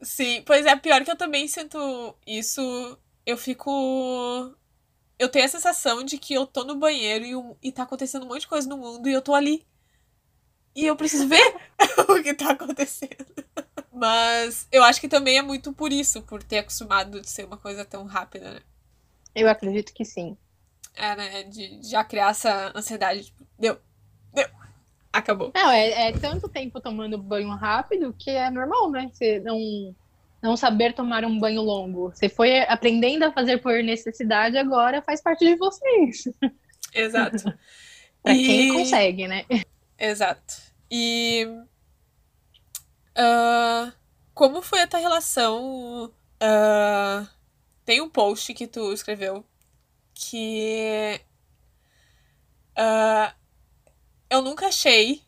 Sim, pois é, pior que eu também sinto isso. Eu fico. Eu tenho a sensação de que eu tô no banheiro e, um- e tá acontecendo um monte de coisa no mundo e eu tô ali. E eu preciso ver o que tá acontecendo. Mas eu acho que também é muito por isso, por ter acostumado de ser uma coisa tão rápida, né? Eu acredito que sim. É, né? De, já criar essa ansiedade. Tipo, deu, deu, acabou. Não, é, é tanto tempo tomando banho rápido que é normal, né? Você não, não saber tomar um banho longo. Você foi aprendendo a fazer por necessidade, agora faz parte de vocês. Exato. Pra E- quem consegue, né? Exato. E. ah, como foi a tua relação? ah, tem um post que tu escreveu que. ah, eu nunca achei.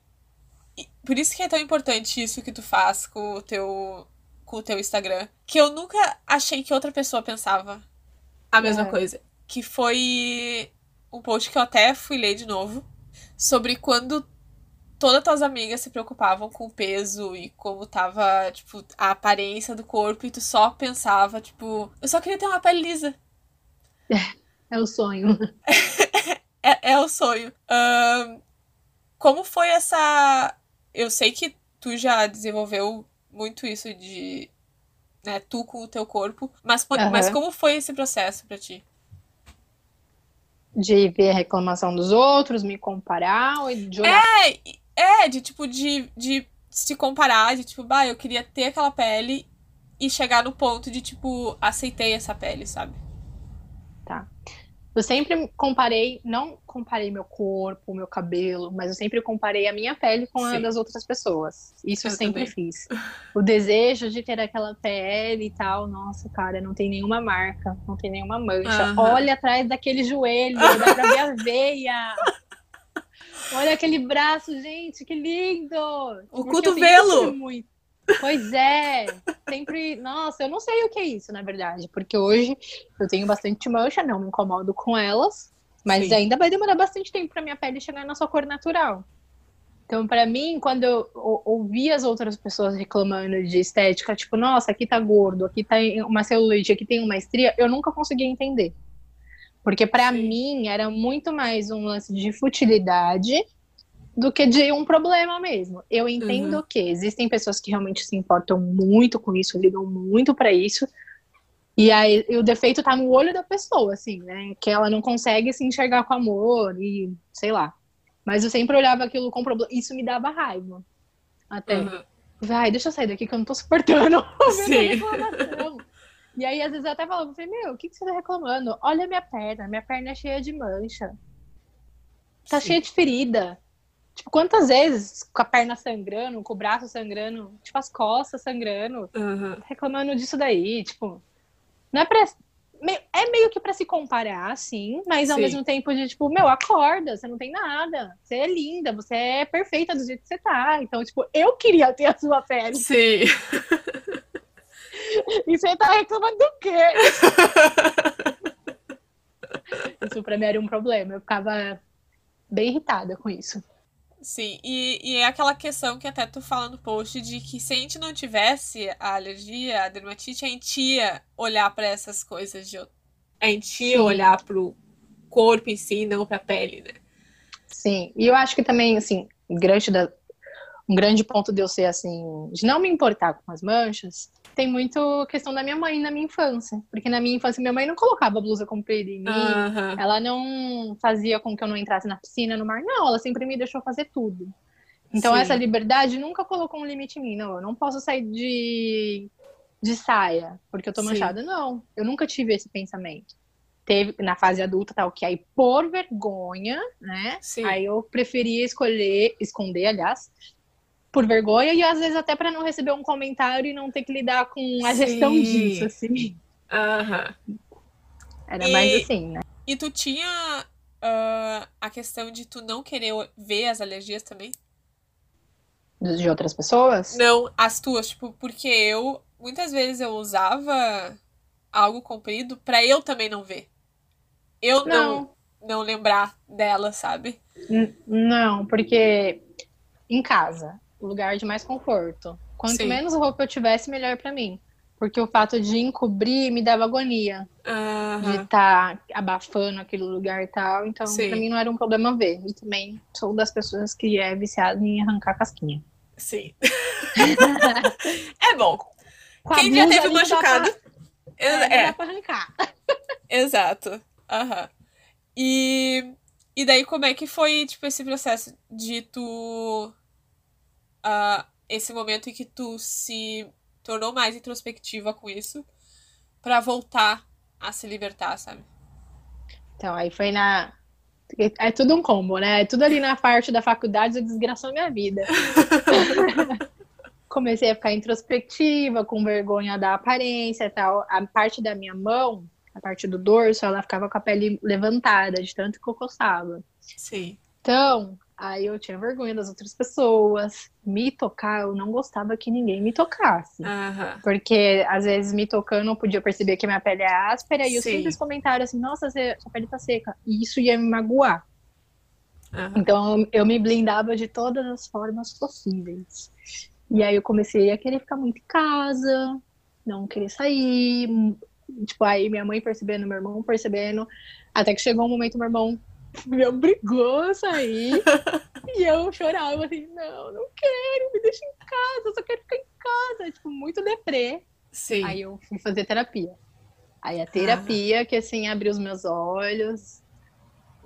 Por isso que é tão importante isso que tu faz com o teu, com o teu Instagram. Que eu nunca achei que outra pessoa pensava a mesma É. coisa. Que foi um post que eu até fui ler de novo. Sobre quando todas as tuas amigas se preocupavam com o peso e como tava, tipo, a aparência do corpo e tu só pensava, tipo, eu só queria ter uma pele lisa. É o sonho. É, é o sonho. Como foi essa. Eu sei que tu já desenvolveu muito isso de. Né, tu com o teu corpo, mas, Aham. mas como foi esse processo pra ti? De ver a reclamação dos outros, me comparar, ou de olhar. É, é, de tipo, de, de se comparar, de tipo, bah, eu queria ter aquela pele e chegar no ponto de, tipo, aceitei essa pele, sabe? Eu sempre comparei, não comparei meu corpo, meu cabelo, mas eu sempre comparei a minha pele com a das outras pessoas. Isso eu, eu sempre também. fiz. O desejo de ter aquela pele e tal, nossa, cara, não tem nenhuma marca, não tem nenhuma mancha. Uhum. Olha atrás daquele joelho, dá pra ver a veia. Olha aquele braço, gente, que lindo! O Porque cotovelo! Muito. Pois é, sempre. Nossa, eu não sei o que é isso, na verdade, porque hoje eu tenho bastante mancha, não me incomodo com elas, mas Sim. ainda vai demorar bastante tempo para minha pele chegar na sua cor natural. Então, para mim, quando eu ouvi as outras pessoas reclamando de estética, tipo, nossa, aqui tá gordo, aqui tá uma celulite, aqui tem uma estria, eu nunca conseguia entender. Porque para mim era muito mais um lance de futilidade do que de um problema mesmo. Eu entendo uhum. que existem pessoas que realmente se importam muito com isso, ligam muito para isso. E aí o defeito tá no olho da pessoa, assim, né? Que ela não consegue se enxergar com amor e sei lá. Mas eu sempre olhava aquilo com problema. Isso me dava raiva. Até. Uhum. Vai, deixa eu sair daqui que eu não tô suportando. Sim. e aí, às vezes, eu até falava, falei, meu, o que, que você tá reclamando? Olha a minha perna, minha perna é cheia de mancha. Tá Sim. cheia de ferida. Tipo, quantas vezes com a perna sangrando, com o braço sangrando, tipo, as costas sangrando, uhum. reclamando disso daí, tipo, não é pra. É meio que para se comparar, sim, mas ao Sim. mesmo tempo de, tipo, meu, acorda, você não tem nada. Você é linda, você é perfeita do jeito que você tá. Então, tipo, eu queria ter a sua pele. Sim. E você tá reclamando do quê? isso pra mim era um problema. Eu ficava bem irritada com isso. Sim, e, e é aquela questão que até tu fala no post de que se a gente não tivesse a alergia, a dermatite, a gente ia olhar para essas coisas de. A gente ia Sim. olhar pro corpo em si, não pra pele, né? Sim, e eu acho que também, assim, grande da, um grande ponto de eu ser assim, de não me importar com as manchas, tem muito questão da minha mãe na minha infância. Porque na minha infância, minha mãe não colocava blusa comprida em mim. Uhum. Ela não fazia com que eu não entrasse na piscina, no mar. Não, ela sempre me deixou fazer tudo. Então, Sim. essa liberdade nunca colocou um limite em mim. Não, eu não posso sair de, de saia porque eu tô Sim. manchada. Não, eu nunca tive esse pensamento. Teve na fase adulta, tal, que aí, por vergonha, né? Sim. Aí eu preferia escolher, esconder, aliás, por vergonha e às vezes até para não receber um comentário e não ter que lidar com a Sim. gestão disso, assim. Uhum. Era e, mais assim, né? E tu tinha uh, a questão de tu não querer ver as alergias também? De outras pessoas? Não, as tuas, tipo, porque eu muitas vezes eu usava algo comprido para eu também não ver. Eu não. não não lembrar dela, sabe? Não, porque em casa lugar de mais conforto. Quanto Sim. menos roupa eu tivesse, melhor para mim. Porque o fato de encobrir me dava agonia. Uhum. De estar tá abafando aquele lugar e tal. Então, Sim. pra mim não era um problema ver. E também sou das pessoas que é viciada em arrancar casquinha. Sim. é bom. Com Quem já teve machucado. Pra... É, é. Dá pra arrancar. Exato. Uhum. E, e daí, como é que foi, tipo, esse processo de tu uh, esse momento em que tu se tornou mais introspectiva com isso para voltar a se libertar, sabe? Então, aí foi na. É tudo um combo, né? É tudo ali na parte da faculdade desgraçou minha vida. Comecei a ficar introspectiva, com vergonha da aparência e tal. A parte da minha mão, a parte do dorso, ela ficava com a pele levantada, de tanto que eu coçava. Sim. Então, Aí eu tinha vergonha das outras pessoas. Me tocar, eu não gostava que ninguém me tocasse. Uhum. Porque às vezes me tocando eu podia perceber que minha pele é áspera e eu simples comentário assim, nossa, sua pele tá seca. E isso ia me magoar. Uhum. Então eu me blindava de todas as formas possíveis. E aí eu comecei a querer ficar muito em casa, não querer sair. Tipo, aí minha mãe percebendo, meu irmão percebendo. Até que chegou um momento, meu irmão me obrigou a sair. e eu chorava assim, não, não quero, me deixa em casa, eu só quero ficar em casa. Tipo, muito deprê. Sim. Aí eu fui fazer terapia. Aí a terapia ah. que assim abriu os meus olhos.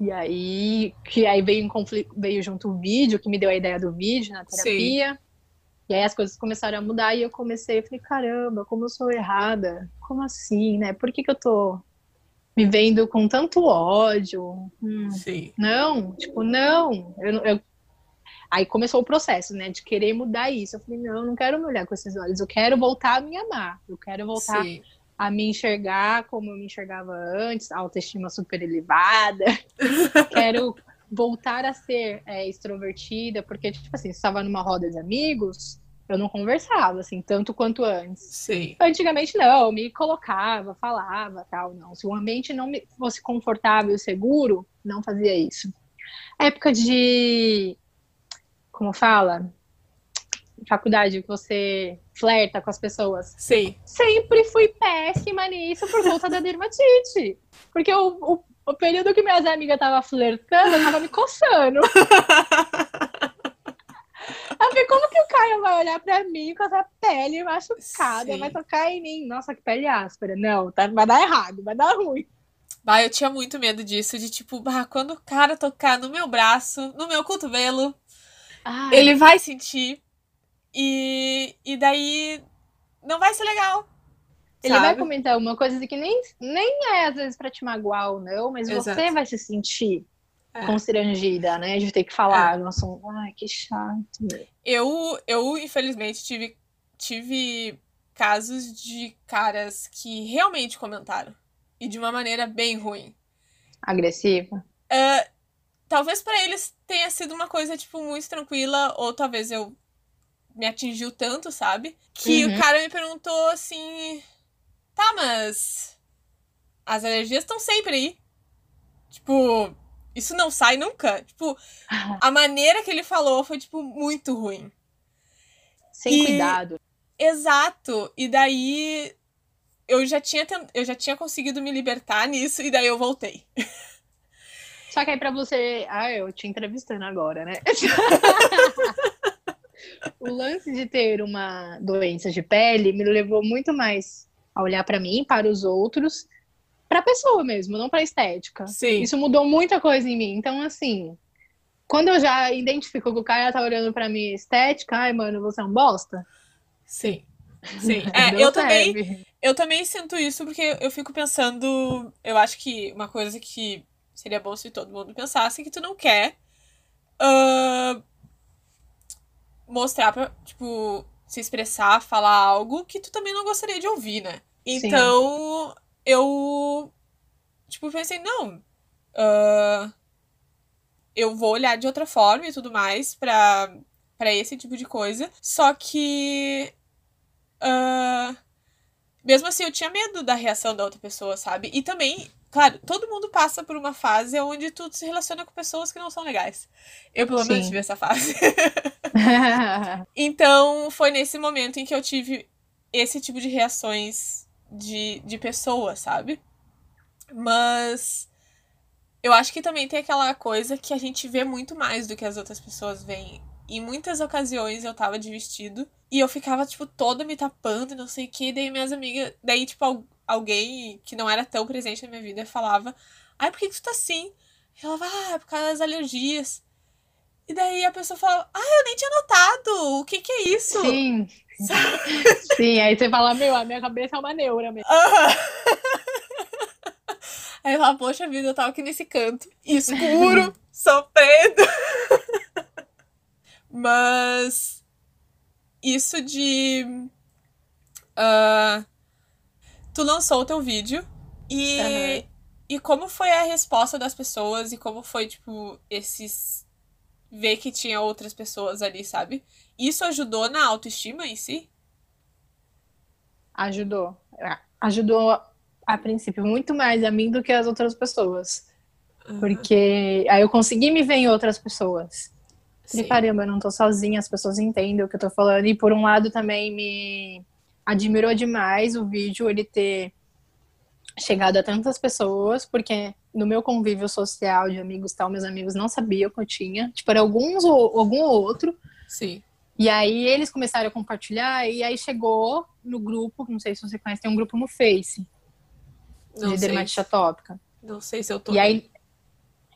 E aí, que aí veio, um conflito, veio junto o vídeo, que me deu a ideia do vídeo na terapia. Sim. E aí as coisas começaram a mudar e eu comecei, eu falei, caramba, como eu sou errada? Como assim, né? Por que, que eu tô me vendo com tanto ódio. Hum, Sim. Não, tipo, não. Eu, eu, Aí começou o processo, né, de querer mudar isso. Eu falei, não, eu não quero me olhar com esses olhos, eu quero voltar a me amar, eu quero voltar Sim. a me enxergar como eu me enxergava antes, autoestima super elevada. quero voltar a ser é, extrovertida, porque, tipo assim, estava numa roda de amigos, eu não conversava, assim, tanto quanto antes. Sim. Antigamente, não, me colocava, falava, tal, não. Se o ambiente não me fosse confortável e seguro, não fazia isso. Época de como fala? Faculdade que você flerta com as pessoas. Sim. Sempre fui péssima nisso por conta da dermatite. Porque o, o, o período que minhas amigas estavam flertando, eu tava me coçando. Eu falei, como que o Caio vai olhar pra mim com essa pele machucada, Sim. vai tocar em mim? Nossa, que pele áspera. Não, tá, vai dar errado, vai dar ruim. Bah, eu tinha muito medo disso, de tipo, bah, quando o cara tocar no meu braço, no meu cotovelo, Ai. Ele vai sentir. E, e daí não vai ser legal. Ele sabe? vai comentar uma coisa que nem, nem é às vezes pra te magoar ou não, mas Exato. você vai se sentir é. constrangida, né? De ter que falar. É. Nossa, ai, que chato. Eu, eu infelizmente, tive, tive casos de caras que realmente comentaram. E de uma maneira bem ruim. Agressiva? Uh, talvez para eles tenha sido uma coisa, tipo, muito tranquila, ou talvez eu me atingiu tanto, sabe? Que uhum. o cara me perguntou assim: tá, mas as alergias estão sempre aí. Tipo, isso não sai nunca. Tipo, a maneira que ele falou foi, tipo, muito ruim. Sem e... cuidado. Exato. E daí eu já tinha tent... eu já tinha conseguido me libertar nisso e daí eu voltei. Só que aí pra você. Ah, eu te entrevistando agora, né? o lance de ter uma doença de pele me levou muito mais a olhar para mim, para os outros, para pessoa mesmo, não para estética. Sim. Isso mudou muita coisa em mim. Então, assim, quando eu já identifico que o cara tá olhando para mim estética, ai, mano, você é um bosta. Sim. Sim. É, eu também, eu também sinto isso porque eu fico pensando, eu acho que uma coisa que Seria bom se todo mundo pensasse que tu não quer uh, mostrar pra, tipo, se expressar, falar algo que tu também não gostaria de ouvir, né? Então, Sim. Eu, tipo, pensei, não, uh, eu vou olhar de outra forma e tudo mais pra, pra esse tipo de coisa. Só que. Uh, mesmo assim, eu tinha medo da reação da outra pessoa, sabe? E também Claro, todo mundo passa por uma fase onde tu se relaciona com pessoas que não são legais. Eu, pelo menos, tive essa fase. então, foi nesse momento em que eu tive esse tipo de reações de, de pessoas, sabe? Mas eu acho que também tem aquela coisa que a gente vê muito mais do que as outras pessoas veem. Em muitas ocasiões eu tava de vestido e eu ficava, tipo, toda me tapando, não sei o que. Daí minhas amigas. Daí, tipo, alguém que não era tão presente na minha vida falava: Ai, por que, que tu tá assim? E ela Ah, é por causa das alergias. E daí a pessoa falava: Ah, eu nem tinha notado. O que que é isso? Sim. Sim, aí você fala: Meu, a minha cabeça é uma neura mesmo. Aí eu falo, poxa vida, eu tava aqui nesse canto, escuro, sofrendo. Mas isso de. Uh, tu lançou o teu vídeo e. Uhum. E como foi a resposta das pessoas e como foi, tipo, esses. Ver que tinha outras pessoas ali, sabe? Isso ajudou na autoestima em si? Ajudou. Ajudou, a princípio, muito mais a mim do que as outras pessoas. Uhum. Porque aí eu consegui me ver em outras pessoas. Sim. E caramba, eu não tô sozinha, as pessoas entendem o que eu tô falando. E por um lado também me admirou demais o vídeo, ele ter chegado a tantas pessoas, porque no meu convívio social de amigos tal, meus amigos não sabiam que eu tinha. Tipo, era alguns ou algum outro. Sim. E aí eles começaram a compartilhar, e aí chegou no grupo, não sei se você conhece, tem um grupo no Face não de dermatite atópica. Não sei se eu tô. E aí,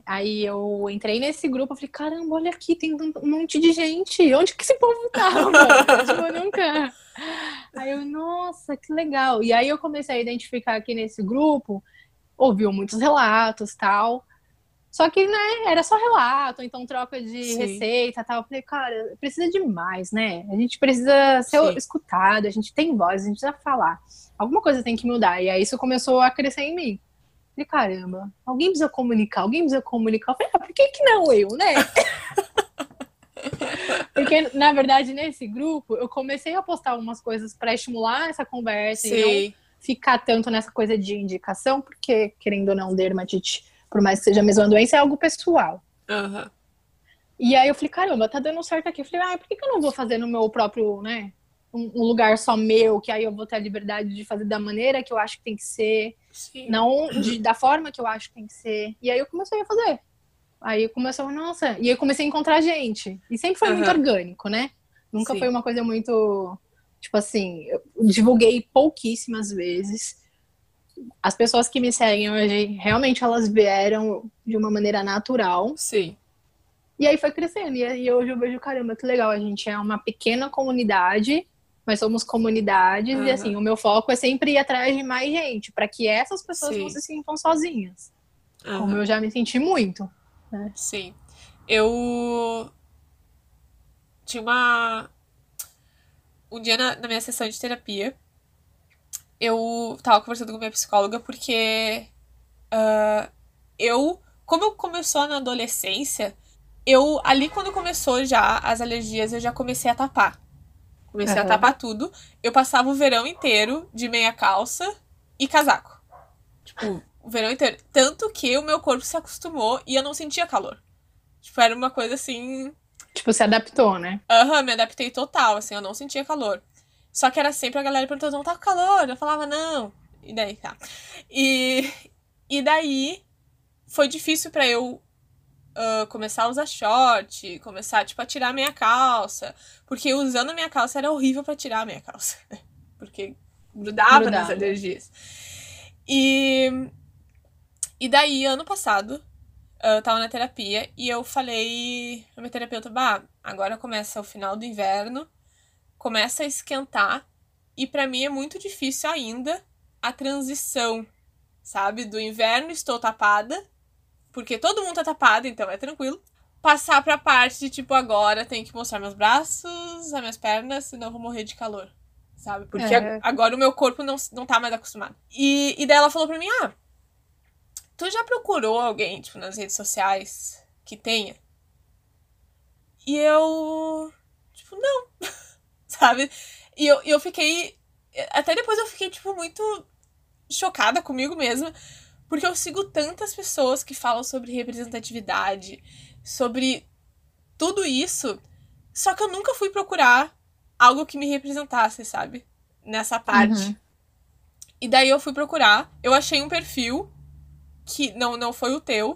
Aí eu entrei nesse grupo, eu falei, caramba, olha aqui, tem um monte de gente. Onde que esse povo tá, mano? tipo, nunca. Aí eu, nossa, que legal. E aí eu comecei a identificar aqui nesse grupo ouviu muitos relatos tal. Só que, né, era só relato, então troca de Sim. receita tal. Eu falei, cara, precisa de mais, né? A gente precisa ser Sim. escutado, a gente tem voz, a gente precisa falar. Alguma coisa tem que mudar. E aí isso começou a crescer em mim. Eu falei, caramba, alguém precisa comunicar, alguém precisa comunicar. Eu falei, ah, por que, que não eu, né? Porque, na verdade, nesse grupo, eu comecei a postar algumas coisas para estimular essa conversa Sim. e não ficar tanto nessa coisa de indicação, porque, querendo ou não, dermatite por mais que seja a mesma doença, é algo pessoal. Uhum. E aí eu falei, caramba, tá dando certo aqui. Eu falei, ah, por que, que eu não vou fazer no meu próprio, né? Um, um, lugar só meu, que aí eu vou ter a liberdade de fazer da maneira que eu acho que tem que ser, Sim. não de, da forma que eu acho que tem que ser. E aí eu comecei a fazer. Aí começou, nossa, e aí eu comecei a encontrar gente. E sempre foi uhum. muito orgânico, né? Nunca Sim. foi uma coisa muito, tipo assim, eu divulguei pouquíssimas vezes as pessoas que me seguem hoje, realmente elas vieram de uma maneira natural. Sim. E aí foi crescendo. E hoje eu vejo, caramba, que legal. A gente é uma pequena comunidade, mas somos comunidades. Uhum. E assim, o meu foco é sempre ir atrás de mais gente, para que essas pessoas Sim. não se sintam sozinhas. Uhum. Como eu já me senti muito. Né? Sim. Eu tinha uma. Um dia na, na minha sessão de terapia, eu tava conversando com minha psicóloga porque uh, eu, como começou na adolescência, eu ali quando começou já as alergias, eu já comecei a tapar. Comecei uhum. a tapar tudo. Eu passava o verão inteiro de meia calça e casaco. Tipo, o verão inteiro. Tanto que o meu corpo se acostumou e eu não sentia calor. Tipo, era uma coisa assim. Tipo, se adaptou, né? Aham, uhum, me adaptei total, assim, eu não sentia calor. Só que era sempre a galera perguntando, não tá com calor? Eu falava, não. E daí, tá. E, e daí foi difícil para eu uh, começar a usar short, começar, tipo, a tirar a minha calça. Porque usando a minha calça era horrível para tirar a minha calça. Porque grudava, grudava nas alergias. E, e daí, ano passado, eu tava na terapia e eu falei pra minha terapeuta, bah, agora começa o final do inverno começa a esquentar e para mim é muito difícil ainda a transição, sabe? Do inverno estou tapada, porque todo mundo tá tapado, então é tranquilo. Passar pra parte de tipo, agora tem que mostrar meus braços, as minhas pernas, senão eu vou morrer de calor, sabe? Porque é. agora o meu corpo não, não tá mais acostumado. E, e daí ela falou pra mim: ah, tu já procurou alguém, tipo, nas redes sociais que tenha? E eu. Tipo, não. sabe? E eu, eu fiquei. Até depois eu fiquei, tipo, muito chocada comigo mesma, porque eu sigo tantas pessoas que falam sobre representatividade, sobre tudo isso, só que eu nunca fui procurar algo que me representasse, sabe? Nessa parte. Uhum. E daí eu fui procurar, eu achei um perfil que não, não foi o teu,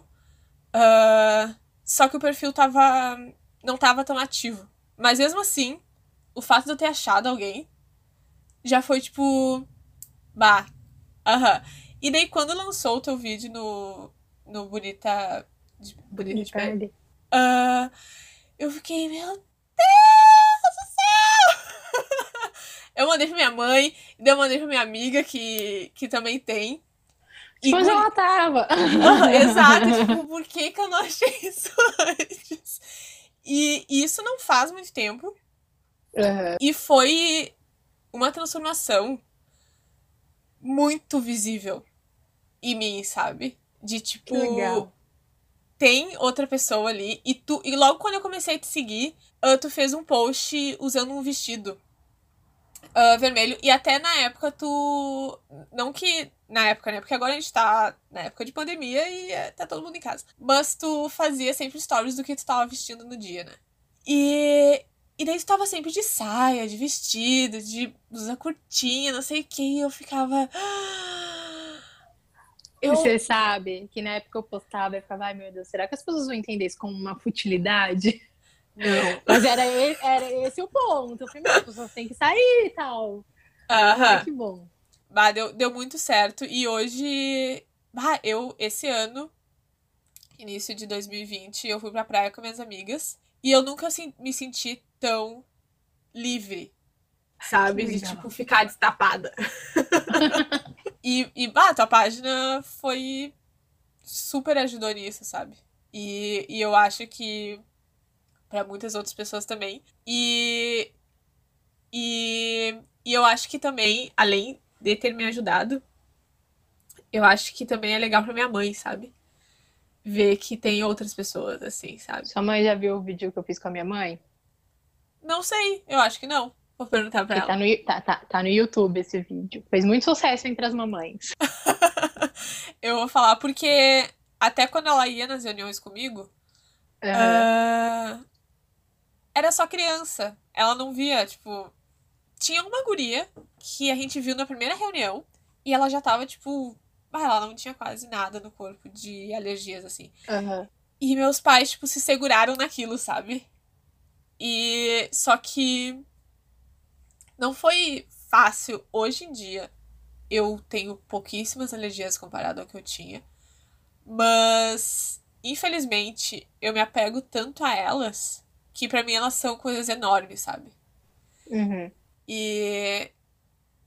uh, só que o perfil tava. não tava tão ativo. Mas mesmo assim, o fato de eu ter achado alguém já foi tipo. Bah. Aham. E daí quando lançou o teu vídeo no. No Bonita. Bonita de Pele. Uh, eu fiquei, meu Deus do céu! eu mandei pra minha mãe, e eu mandei pra minha amiga que, que também tem. Tipo, onde ela tava. exato, tipo, por que, que eu não achei isso antes? E, e isso não faz muito tempo. Uhum. E foi uma transformação muito visível em mim, sabe? De tipo. Tem outra pessoa ali. E tu. E logo quando eu comecei a te seguir, uh, tu fez um post usando um vestido. Uh, vermelho. E até na época tu. Não que. Na época, né? Porque agora a gente tá na época de pandemia e é, tá todo mundo em casa. Mas tu fazia sempre stories do que tu tava vestindo no dia, né? E e daí estava sempre de saia, de vestido, de blusa curtinha, não sei o que. E eu ficava. Eu... Você sabe que na época eu postava e ficava, ai meu Deus, será que as pessoas vão entender isso como uma futilidade? Não. Mas era, era esse o ponto. Primeiro, as pessoas têm que sair e tal. Aham. que bom. Bah, deu, deu muito certo. E hoje, bah, eu, esse ano, início de 2020, eu fui pra praia com minhas amigas. E eu nunca me senti tão livre, sabe? De, tipo, ficar destapada. E, e ah, tua página foi super ajudou nisso, sabe? E, e eu acho que para muitas outras pessoas também. E, e, e eu acho que também, além de ter me ajudado, eu acho que também é legal para minha mãe, sabe? Ver que tem outras pessoas assim, sabe? Sua mãe já viu o vídeo que eu fiz com a minha mãe? Não sei, eu acho que não. Vou perguntar pra ela. Tá no, tá, tá, tá no YouTube esse vídeo. Fez muito sucesso entre as mamães. eu vou falar porque até quando ela ia nas reuniões comigo, uhum. uh, era só criança. Ela não via, tipo. Tinha uma guria que a gente viu na primeira reunião e ela já tava, tipo. Ah, ela não tinha quase nada no corpo de alergias, assim. Uhum. E meus pais, tipo, se seguraram naquilo, sabe? E. Só que. Não foi fácil hoje em dia. Eu tenho pouquíssimas alergias comparado ao que eu tinha. Mas, infelizmente, eu me apego tanto a elas que para mim elas são coisas enormes, sabe? Uhum. E.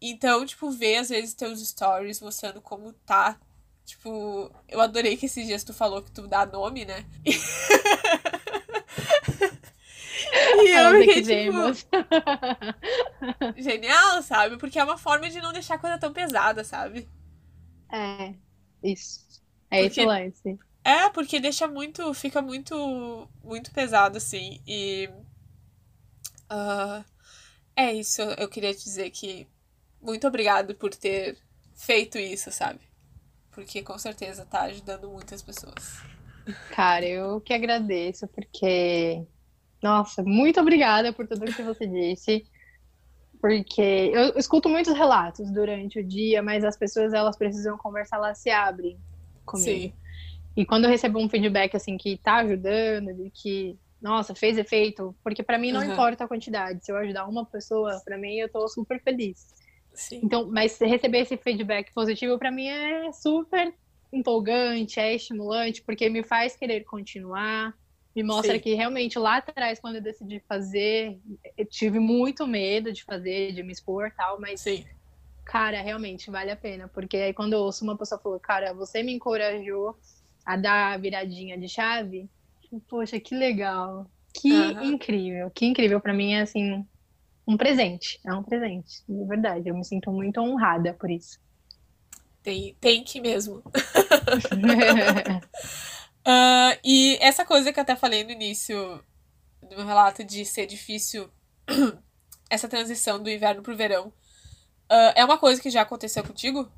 Então, tipo, ver às vezes teus stories mostrando como tá. Tipo, eu adorei que esses dias tu falou que tu dá nome, né? E eu fiquei, tipo, genial, sabe? Porque é uma forma de não deixar a coisa tão pesada, sabe? É, isso. É porque, esse lance. É, porque deixa muito. Fica muito. Muito pesado, assim. E. Uh, é isso. Eu queria dizer que. Muito obrigado por ter feito isso, sabe? Porque com certeza tá ajudando muitas pessoas. Cara, eu que agradeço, porque. Nossa, muito obrigada por tudo que você disse. Porque eu escuto muitos relatos durante o dia, mas as pessoas elas precisam conversar, elas se abrem comigo. Sim. E quando eu recebo um feedback assim que tá ajudando, de que, nossa, fez efeito, porque para mim não uhum. importa a quantidade, se eu ajudar uma pessoa, para mim eu tô super feliz. Sim. Então, mas receber esse feedback positivo para mim é super empolgante, é estimulante, porque me faz querer continuar, me mostra Sim. que realmente lá atrás, quando eu decidi fazer, eu tive muito medo de fazer, de me expor tal, mas Sim cara, realmente vale a pena. Porque aí quando eu ouço uma pessoa falou, cara, você me encorajou a dar a viradinha de chave, poxa, que legal. Que uhum. incrível, que incrível. para mim é assim, um presente. É um presente, de verdade. Eu me sinto muito honrada por isso. Tem, tem que mesmo. uh, e essa coisa que eu até falei no início do meu relato de ser difícil essa transição do inverno pro verão Uh, é uma coisa que já aconteceu contigo?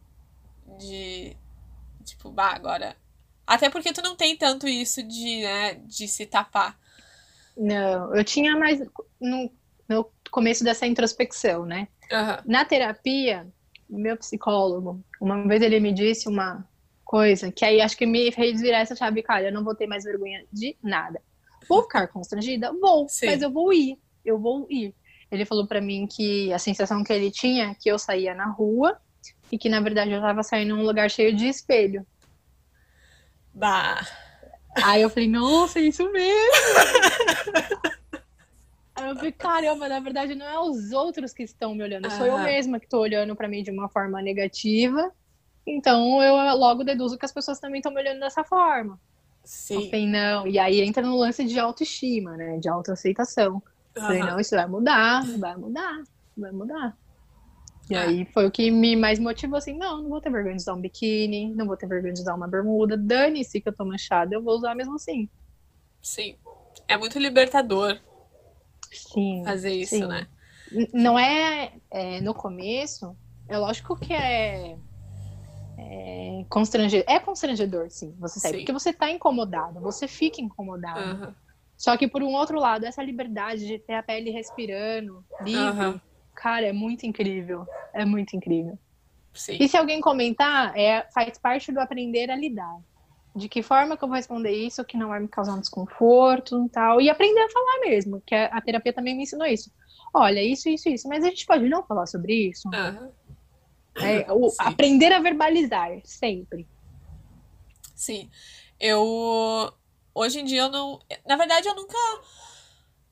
De. Tipo, bah, agora. Até porque tu não tem tanto isso de, né, de se tapar. Não, eu tinha mais no, no começo dessa introspecção, né? Uhum. Na terapia, meu psicólogo, uma vez ele me disse uma coisa que aí acho que me fez virar essa chave, cara, eu não vou ter mais vergonha de nada. Vou ficar constrangida? Vou, Sim. mas eu vou ir, eu vou ir. Ele falou para mim que a sensação que ele tinha é que eu saía na rua e que na verdade eu tava saindo num lugar cheio de espelho. Bah. Aí eu falei, nossa, é isso mesmo. Aí eu falei, caramba, na verdade não é os outros que estão me olhando, sou eu mesma que tô olhando para mim de uma forma negativa. Então eu logo deduzo que as pessoas também estão me olhando dessa forma. Sim. Eu falei, não. E aí entra no lance de autoestima, né? De autoaceitação. Uhum. Falei, não, isso vai mudar, vai mudar, vai mudar. E é. aí foi o que me mais motivou assim, não, não vou ter vergonha de usar um biquíni, não vou ter vergonha de usar uma bermuda, dane-se que eu tô manchada, eu vou usar mesmo assim. Sim. É muito libertador. Sim. Fazer isso, sim. né? Não é, é, no começo, é lógico que é, é constrangedor. É constrangedor, sim, você sabe. Porque você tá incomodado, você fica incomodado. Uhum. Só que, por um outro lado, essa liberdade de ter a pele respirando, livre, uhum. Cara, é muito incrível. É muito incrível. Sim. E se alguém comentar, é, faz parte do aprender a lidar. De que forma que eu vou responder isso que não vai me causar um desconforto e tal. E aprender a falar mesmo, que a, terapia também me ensinou isso. Olha, isso, isso, isso. Mas a gente pode não falar sobre isso. Uhum. É, o, aprender a verbalizar, sempre. Sim. Eu Hoje em dia eu não. Na verdade, eu nunca.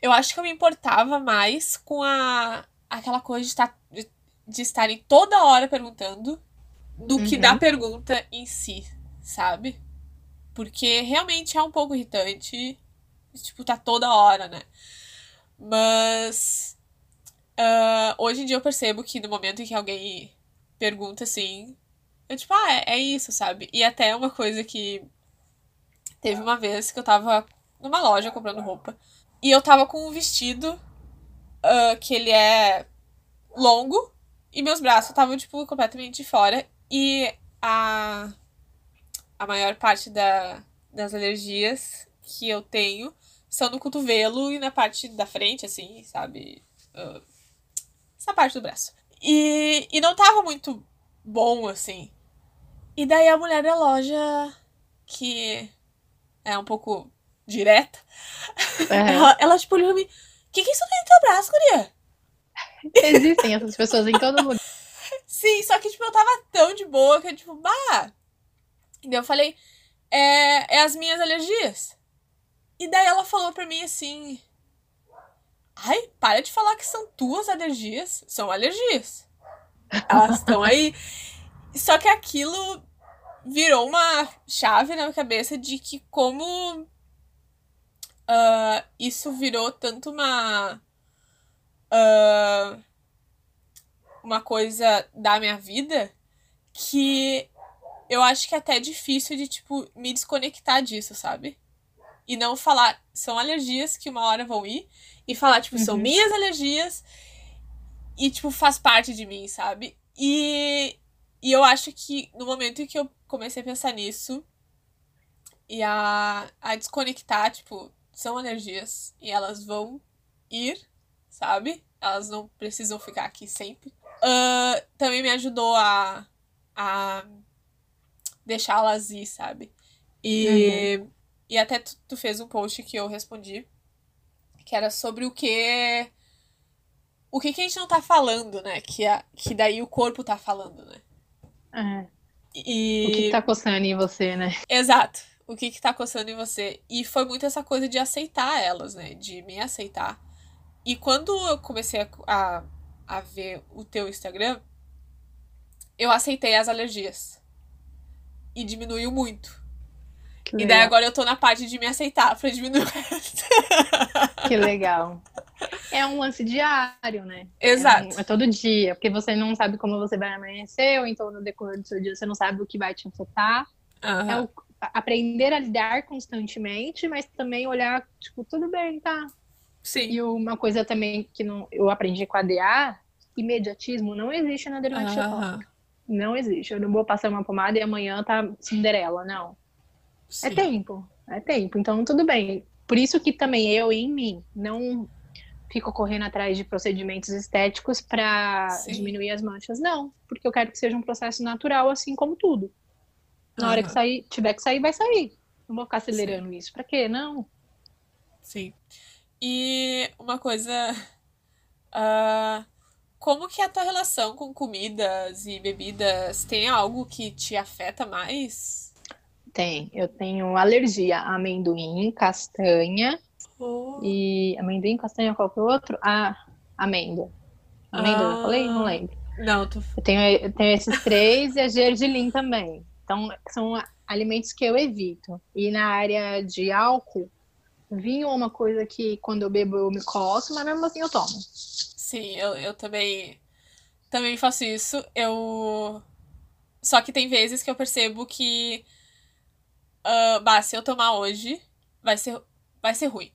Eu acho que eu me importava mais com a aquela coisa de, estar, de, de estarem toda hora perguntando do que da pergunta em si, sabe? Porque realmente é um pouco irritante. Tipo, tá toda hora, né? Mas. Uh, hoje em dia eu percebo que no momento em que alguém pergunta assim. Eu, tipo, ah, é, é isso, sabe? E até uma coisa que. Teve uma vez que eu tava numa loja comprando roupa. E eu tava com um vestido uh, que ele é longo. E meus braços estavam, tipo, completamente de fora. E a, a maior parte da, das alergias que eu tenho são no cotovelo e na parte da frente, assim, sabe? Uh, essa parte do braço. E, e não tava muito bom, assim. E daí a mulher da loja, que é um pouco direta, ela, ela, tipo, olhou pra mim: O que, que isso tem no teu braço, Guria? Existem essas pessoas em todo mundo. Sim, só que, tipo, eu tava tão de boa que eu, tipo, bah. E daí eu falei, é, é as minhas alergias. E daí ela falou pra mim assim. Ai, para de falar que são tuas alergias. São alergias. Elas estão aí. Só que aquilo virou uma chave na minha cabeça de que como uh, isso virou tanto uma. Uh, uma coisa da minha vida que eu acho que é até difícil de, tipo, me desconectar disso, sabe? E não falar, são alergias que uma hora vão ir, e falar, tipo, uhum. são minhas alergias, e, tipo, faz parte de mim, sabe? E, e eu acho que no momento em que eu comecei a pensar nisso, e a, a desconectar, tipo, são alergias, e elas vão ir, sabe? Elas não precisam ficar aqui sempre uh, também me ajudou a, a deixá-las ir, sabe? E, uhum. e até tu, tu, fez um post que eu respondi, que era sobre o que. O que, que a gente não tá falando, né? Que, a, que daí o corpo tá falando, né? É. E... O que tá coçando em você, né? Exato. O que que tá coçando em você. E foi muito essa coisa de aceitar elas, né? De me aceitar. E quando eu comecei a, a a ver o teu Instagram, eu aceitei as alergias. E diminuiu muito. Que e daí agora eu tô na parte de me aceitar pra diminuir o resto. Que legal. É um lance diário, né? Exato. É, um, é, todo dia, porque você não sabe como você vai amanhecer, ou então no decorrer do seu dia você não sabe o que vai te afetar. Uhum. É o, aprender a lidar constantemente, mas também olhar, tipo, tudo bem, tá? Sim. E uma coisa também que não, eu aprendi com a DA, imediatismo não existe na dermatite Não existe. Eu não vou passar uma pomada e amanhã tá Cinderela, não. É Sim. É tempo, é tempo. Então, tudo bem. Por isso que também eu, em mim, não fico correndo atrás de procedimentos estéticos para diminuir as manchas, não. Porque eu quero que seja um processo natural, assim como tudo. Na uhum. hora que sair, tiver que sair, vai sair. Não vou ficar acelerando Sim. isso. Pra quê? Não. Sim. E uma coisa. Uh, como que é a tua relação com comidas e bebidas? Tem algo que te afeta mais? Tem. Eu tenho alergia a amendoim, castanha. Oh. E amendoim, castanha, qual que é o outro? Ah, amêndoa. Amêndoa, ah. eu falei? Não lembro. Não, tô... eu, tenho, eu tenho esses três e a gergelim também. Então, são alimentos que eu evito. E na área de álcool, Vinho é uma coisa que quando eu bebo eu me coço, mas mesmo assim eu tomo. Sim, eu, eu também também faço isso. Eu só que tem vezes que eu percebo que uh, bah, se eu tomar hoje, vai ser vai ser ruim.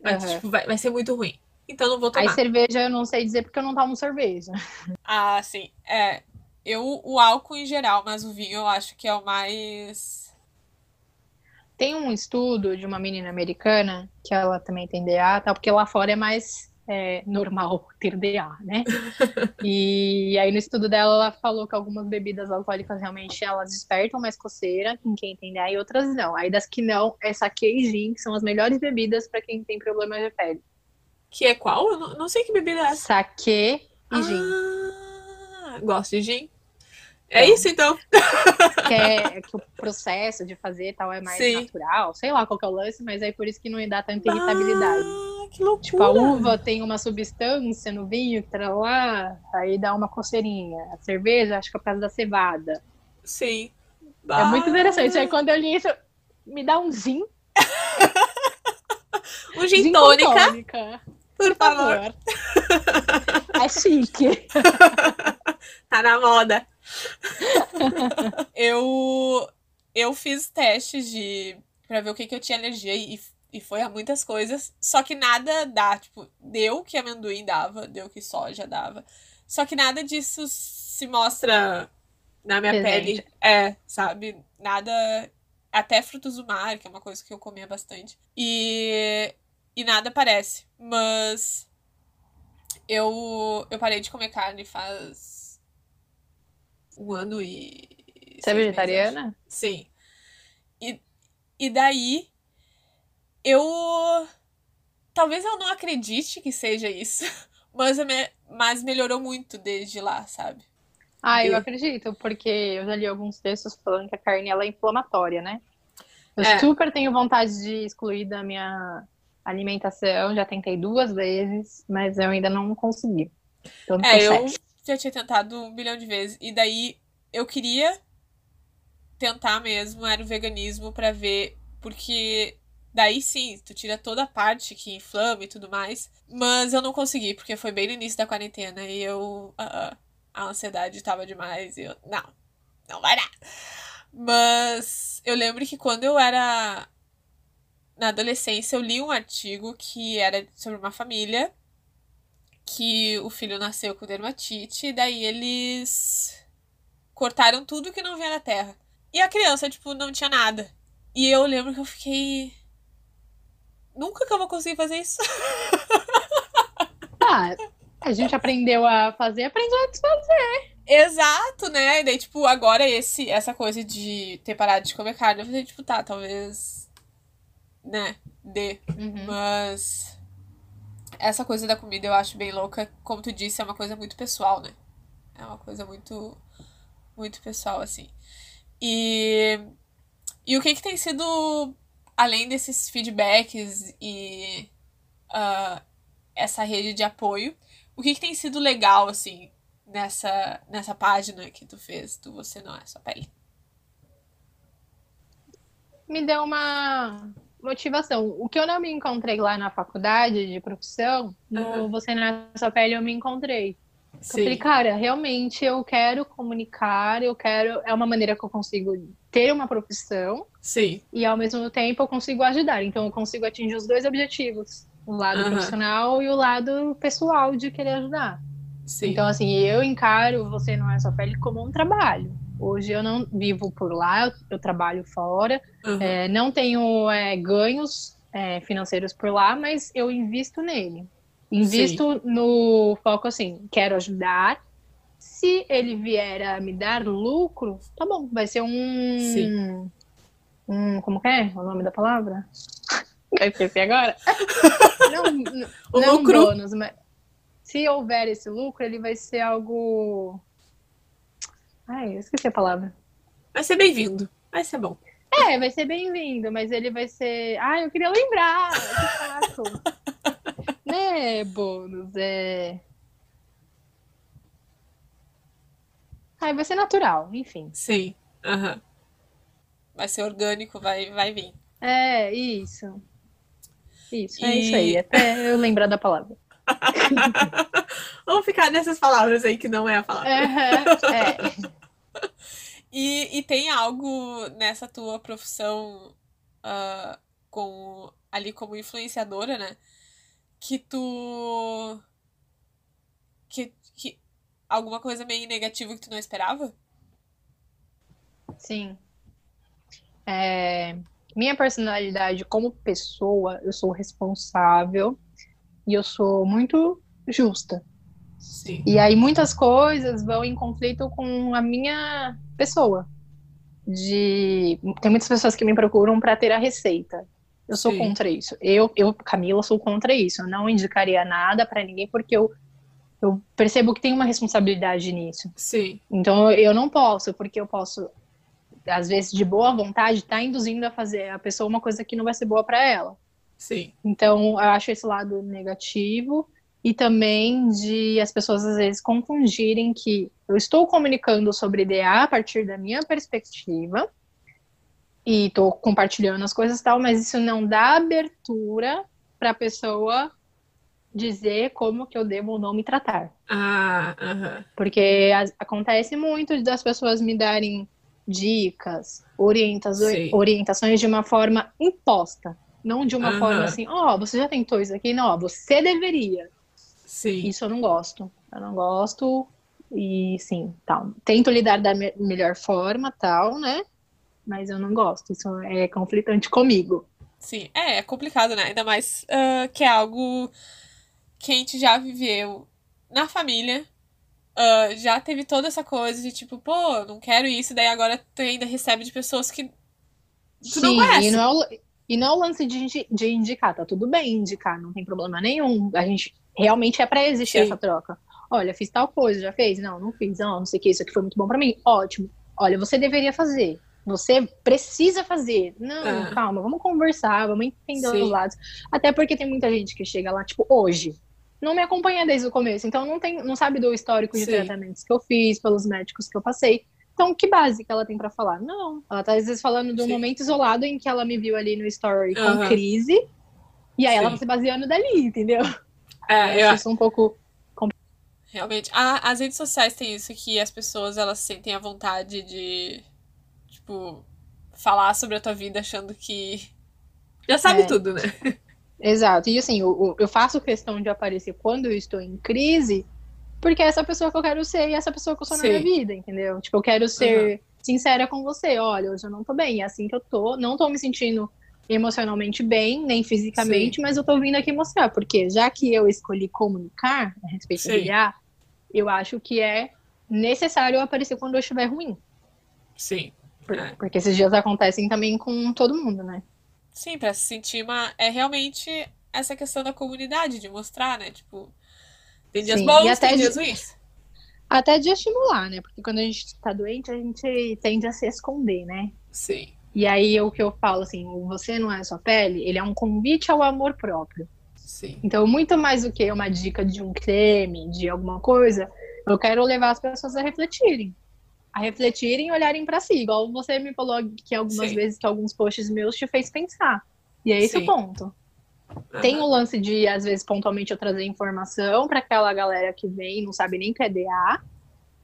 Vai, uhum. tipo, vai, vai ser muito ruim. Então não vou tomar. Aí cerveja eu não sei dizer porque eu não tomo cerveja. Ah, sim. É, eu o álcool em geral, mas o vinho eu acho que é o mais tem um estudo de uma menina americana, que ela também tem DA, tal, porque lá fora é mais é, normal ter DA, né? e aí no estudo dela, ela falou que algumas bebidas alcoólicas realmente elas despertam mais coceira em quem tem DA e outras não. Aí das que não, é saque e gin, que são as melhores bebidas para quem tem problemas de pele. Que é qual? Eu não, não sei que bebida é essa. Saque e ah, gin. Gosto de gin. É isso então. Que, é, que o processo de fazer tal é mais Sim. natural, sei lá qual que é o lance, mas é por isso que não dá tanta irritabilidade. Ah, que loucura! Tipo, a uva tem uma substância no vinho que tá lá, aí dá uma coceirinha. A cerveja, acho que é por causa da cevada. Sim. É muito interessante. Aí quando eu li isso, me dá um gin. um gin, gin tônica. tônica. Por, favor. é chique. tá na moda. eu eu fiz testes de para ver o que, que eu tinha alergia e, e foi a muitas coisas. Só que nada dá, tipo, deu que amendoim dava, deu que soja dava. Só que nada disso se mostra na minha Presente. pele. É, sabe? Nada. Até frutos do mar, que é uma coisa que eu comia bastante. E. E nada parece. Mas. Eu, eu parei de comer carne faz. Um ano e. Você é vegetariana? Meses, Sim. E, e daí. Eu. Talvez eu não acredite que seja isso. Mas, mas melhorou muito desde lá, sabe? Ah, eu acredito, porque eu já li alguns textos falando que a carne ela é inflamatória, né? Eu é. super tenho vontade de excluir da minha alimentação, já tentei duas vezes, mas eu ainda não consegui. é, eu já tinha tentado um bilhão de vezes. E daí eu queria tentar mesmo, era o veganismo, para ver, porque daí sim, tu tira toda a parte que inflama e tudo mais. Mas eu não consegui, porque foi bem no início da quarentena e eu. Uh, a ansiedade tava demais e eu, não, não vai dar. Mas eu lembro que quando eu era na adolescência, eu li um artigo que era sobre uma família que o filho nasceu com dermatite, e daí eles cortaram tudo que não vinha da terra. E a criança, tipo, não tinha nada. E eu lembro que eu fiquei. Nunca que eu vou conseguir fazer isso. Ah, a gente aprendeu a fazer, aprendeu a desfazer. Exato, né? E daí, tipo, agora esse, essa coisa de ter parado de comer carne, eu falei, tipo, tá, talvez. Né? Dê. Uhum. Mas. Essa coisa da comida eu acho bem louca. Como tu disse, é uma coisa muito pessoal, né? É uma coisa muito. Muito pessoal, assim. E. E o que que tem sido. Além desses feedbacks e. Uh, essa rede de apoio o que, que tem sido legal, assim, nessa, nessa página que tu fez do Você Não É Sua Pele? Me deu uma motivação. O que eu não me encontrei lá na faculdade de profissão, no uhum. Você Não É Sua Pele eu me encontrei. Sim. Eu falei, cara, realmente eu quero comunicar, eu quero. É uma maneira que eu consigo ter uma profissão. Sim. E ao mesmo tempo eu consigo ajudar. Então eu consigo atingir os dois objetivos o lado uhum. profissional e o lado pessoal de querer ajudar. Sim. Então, assim, eu encaro Você Não É Só Pele como um trabalho. Hoje eu não vivo por lá, eu trabalho fora, uhum. é, não tenho é, ganhos é, financeiros por lá, mas eu invisto nele. Invisto Sim. no foco assim, quero ajudar. Se ele vier a me dar lucro, tá bom, vai ser um. Sim. um como é o nome da palavra? Eu esqueci agora. Não, o não lucro. bônus, mas se houver esse lucro, ele vai ser algo. Ai, eu esqueci a palavra. Vai ser bem-vindo. Vai ser bom. É, vai ser bem-vindo, mas ele vai ser. Ai, eu queria lembrar. Que né, bônus? É. Ai, vai ser natural, enfim. Sim. Uhum. Vai ser orgânico, vai, vai vir. É, isso. Isso, é isso aí. Até eu lembrar da palavra. Vamos ficar nessas palavras aí que não é a palavra. Uhum, é. e, e tem algo nessa tua profissão uh, com, ali como influenciadora, né? Que tu. Que, que. Alguma coisa meio negativa que tu não esperava? Sim. É, minha personalidade como pessoa, eu sou responsável e eu sou muito justa. Sim. E aí muitas coisas vão em conflito com a minha pessoa. De tem muitas pessoas que me procuram para ter a receita. Eu sou Sim. contra isso. Eu, eu, Camila, sou contra isso. Eu não indicaria nada para ninguém porque eu eu percebo que tem uma responsabilidade nisso. Sim. Então eu não posso, porque eu posso às vezes de boa vontade, tá induzindo a fazer a pessoa uma coisa que não vai ser boa para ela. Sim. Então, eu acho esse lado negativo e também de as pessoas às vezes confundirem que eu estou comunicando sobre DA a partir da minha perspectiva e estou compartilhando as coisas e tal, mas isso não dá abertura para a pessoa dizer como que eu devo ou não me tratar. Ah, uh -huh. Porque a, acontece muito das pessoas me darem dicas, orientações, orientações de uma forma imposta, não de uma uh -huh. forma assim, ó, oh, você já tentou isso aqui? Não, você deveria. Sim. Isso eu não gosto. Eu não gosto e sim, tal. Tento lidar da me melhor forma, tal, né? Mas eu não gosto. Isso é conflitante comigo. Sim, é, é complicado, né? Ainda mais uh, que é algo que a gente já viveu na família. Uh, já teve toda essa coisa de tipo, pô, não quero isso, daí agora tu ainda recebe de pessoas que tu Sim, não conhece. E não, é o, e não é o lance de, de indicar, tá tudo bem indicar, não tem problema nenhum. A gente realmente é para existir Sim. essa troca. Olha, fiz tal coisa, já fez? Não, não fiz. Não, não sei o que, isso aqui foi muito bom para mim. Ótimo. Olha, você deveria fazer. Você precisa fazer. Não, ah. calma, vamos conversar, vamos entender Sim. os lados. Até porque tem muita gente que chega lá, tipo, hoje não me acompanha desde o começo, então não tem, não sabe do histórico de Sim. tratamentos que eu fiz, pelos médicos que eu passei. Então, que base que ela tem para falar? Não, ela tá às vezes falando de um Sim. momento isolado em que ela me viu ali no story com uhum. crise, e aí Sim. ela tá se baseando dali, entendeu? É, eu acho isso um pouco Realmente. Ah, as redes sociais têm isso que as pessoas elas sentem a vontade de, tipo, falar sobre a tua vida achando que já sabe é. tudo, né? Exato. E assim, eu, eu faço questão de aparecer quando eu estou em crise, porque é essa pessoa que eu quero ser e é essa pessoa que eu sou Sim. na minha vida, entendeu? Tipo, eu quero ser uhum. sincera com você. Olha, hoje eu não tô bem, é assim que eu tô. Não tô me sentindo emocionalmente bem, nem fisicamente, Sim. mas eu tô vindo aqui mostrar, porque já que eu escolhi comunicar a respeito Sim. do IA, eu acho que é necessário aparecer quando eu estiver ruim. Sim. É. Porque esses dias acontecem também com todo mundo, né? Sim, pra se sentir uma. É realmente essa questão da comunidade, de mostrar, né? Tipo, tem dias Sim, bons, tem dias ruins. Até de estimular, né? Porque quando a gente tá doente, a gente tende a se esconder, né? Sim. E aí o que eu falo assim, você não é sua pele, ele é um convite ao amor próprio. Sim. Então, muito mais do que uma dica de um creme, de alguma coisa, eu quero levar as pessoas a refletirem a refletirem e olharem para si. Igual você me falou que algumas Sim. vezes que alguns posts meus te fez pensar. E é esse Sim. o ponto. Uhum. Tem o lance de, às vezes, pontualmente eu trazer informação para aquela galera que vem e não sabe nem o que é DA.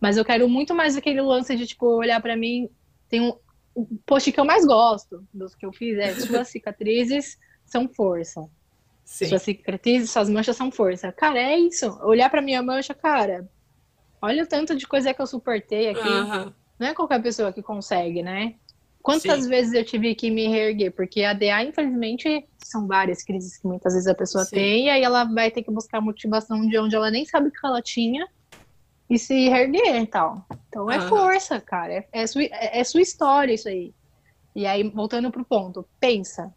Mas eu quero muito mais aquele lance de, tipo, olhar para mim. Tem um, o post que eu mais gosto dos que eu fiz é suas cicatrizes são força. Sim. Suas cicatrizes, suas manchas são força. Cara, é isso. Olhar para minha mancha, cara, Olha o tanto de coisa que eu suportei aqui. Uhum. Não é qualquer pessoa que consegue, né? Quantas Sim. vezes eu tive que me reerguer? Porque a DA, infelizmente, são várias crises que muitas vezes a pessoa Sim. tem, e aí ela vai ter que buscar motivação de onde ela nem sabe que ela tinha e se reerguer e tal. Então é uhum. força, cara. É, é, sua, é, é, sua história isso aí. E aí, voltando pro ponto, pensa.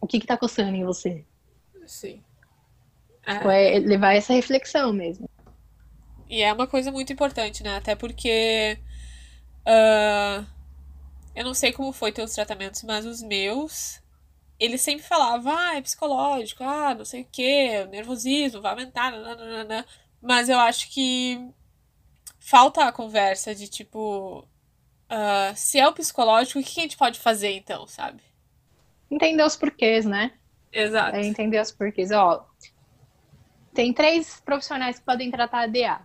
O que que tá coçando em você? Sim. Tipo, é levar essa reflexão mesmo. E é uma coisa muito importante, né? Até porque. Uh, eu não sei como foi teus tratamentos, mas os meus. Ele sempre falava, ah, é psicológico, ah, não sei o que, nervosismo vai aumentar, nananana. mas eu acho que falta a conversa de tipo, uh, se é o psicológico, o que a gente pode fazer então, sabe? Entender os porquês, né? Exato. É entender os porquês. Ó, tem três profissionais que podem tratar a DA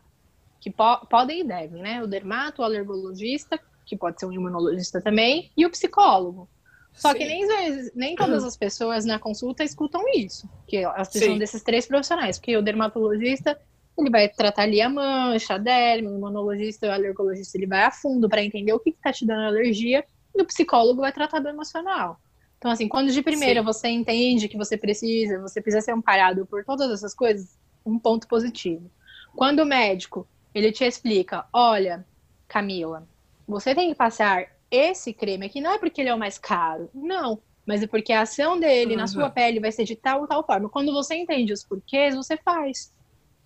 que po podem e devem, né? O dermato, o alergologista, que pode ser um imunologista também, e o psicólogo. Só Sim. que nem, nem todas as pessoas na consulta escutam isso, que elas precisam Sim. desses três profissionais, porque o dermatologista ele vai tratar ali a mancha, a derme, o imunologista, o alergologista, ele vai a fundo para entender o que está te dando alergia, e o psicólogo vai tratar do emocional. Então, assim, quando de primeira Sim. você entende que você precisa, você precisa ser amparado por todas essas coisas, um ponto positivo. Quando o médico ele te explica: olha, Camila, você tem que passar esse creme aqui, não é porque ele é o mais caro, não, mas é porque a ação dele uhum. na sua pele vai ser de tal ou tal forma. Quando você entende os porquês, você faz.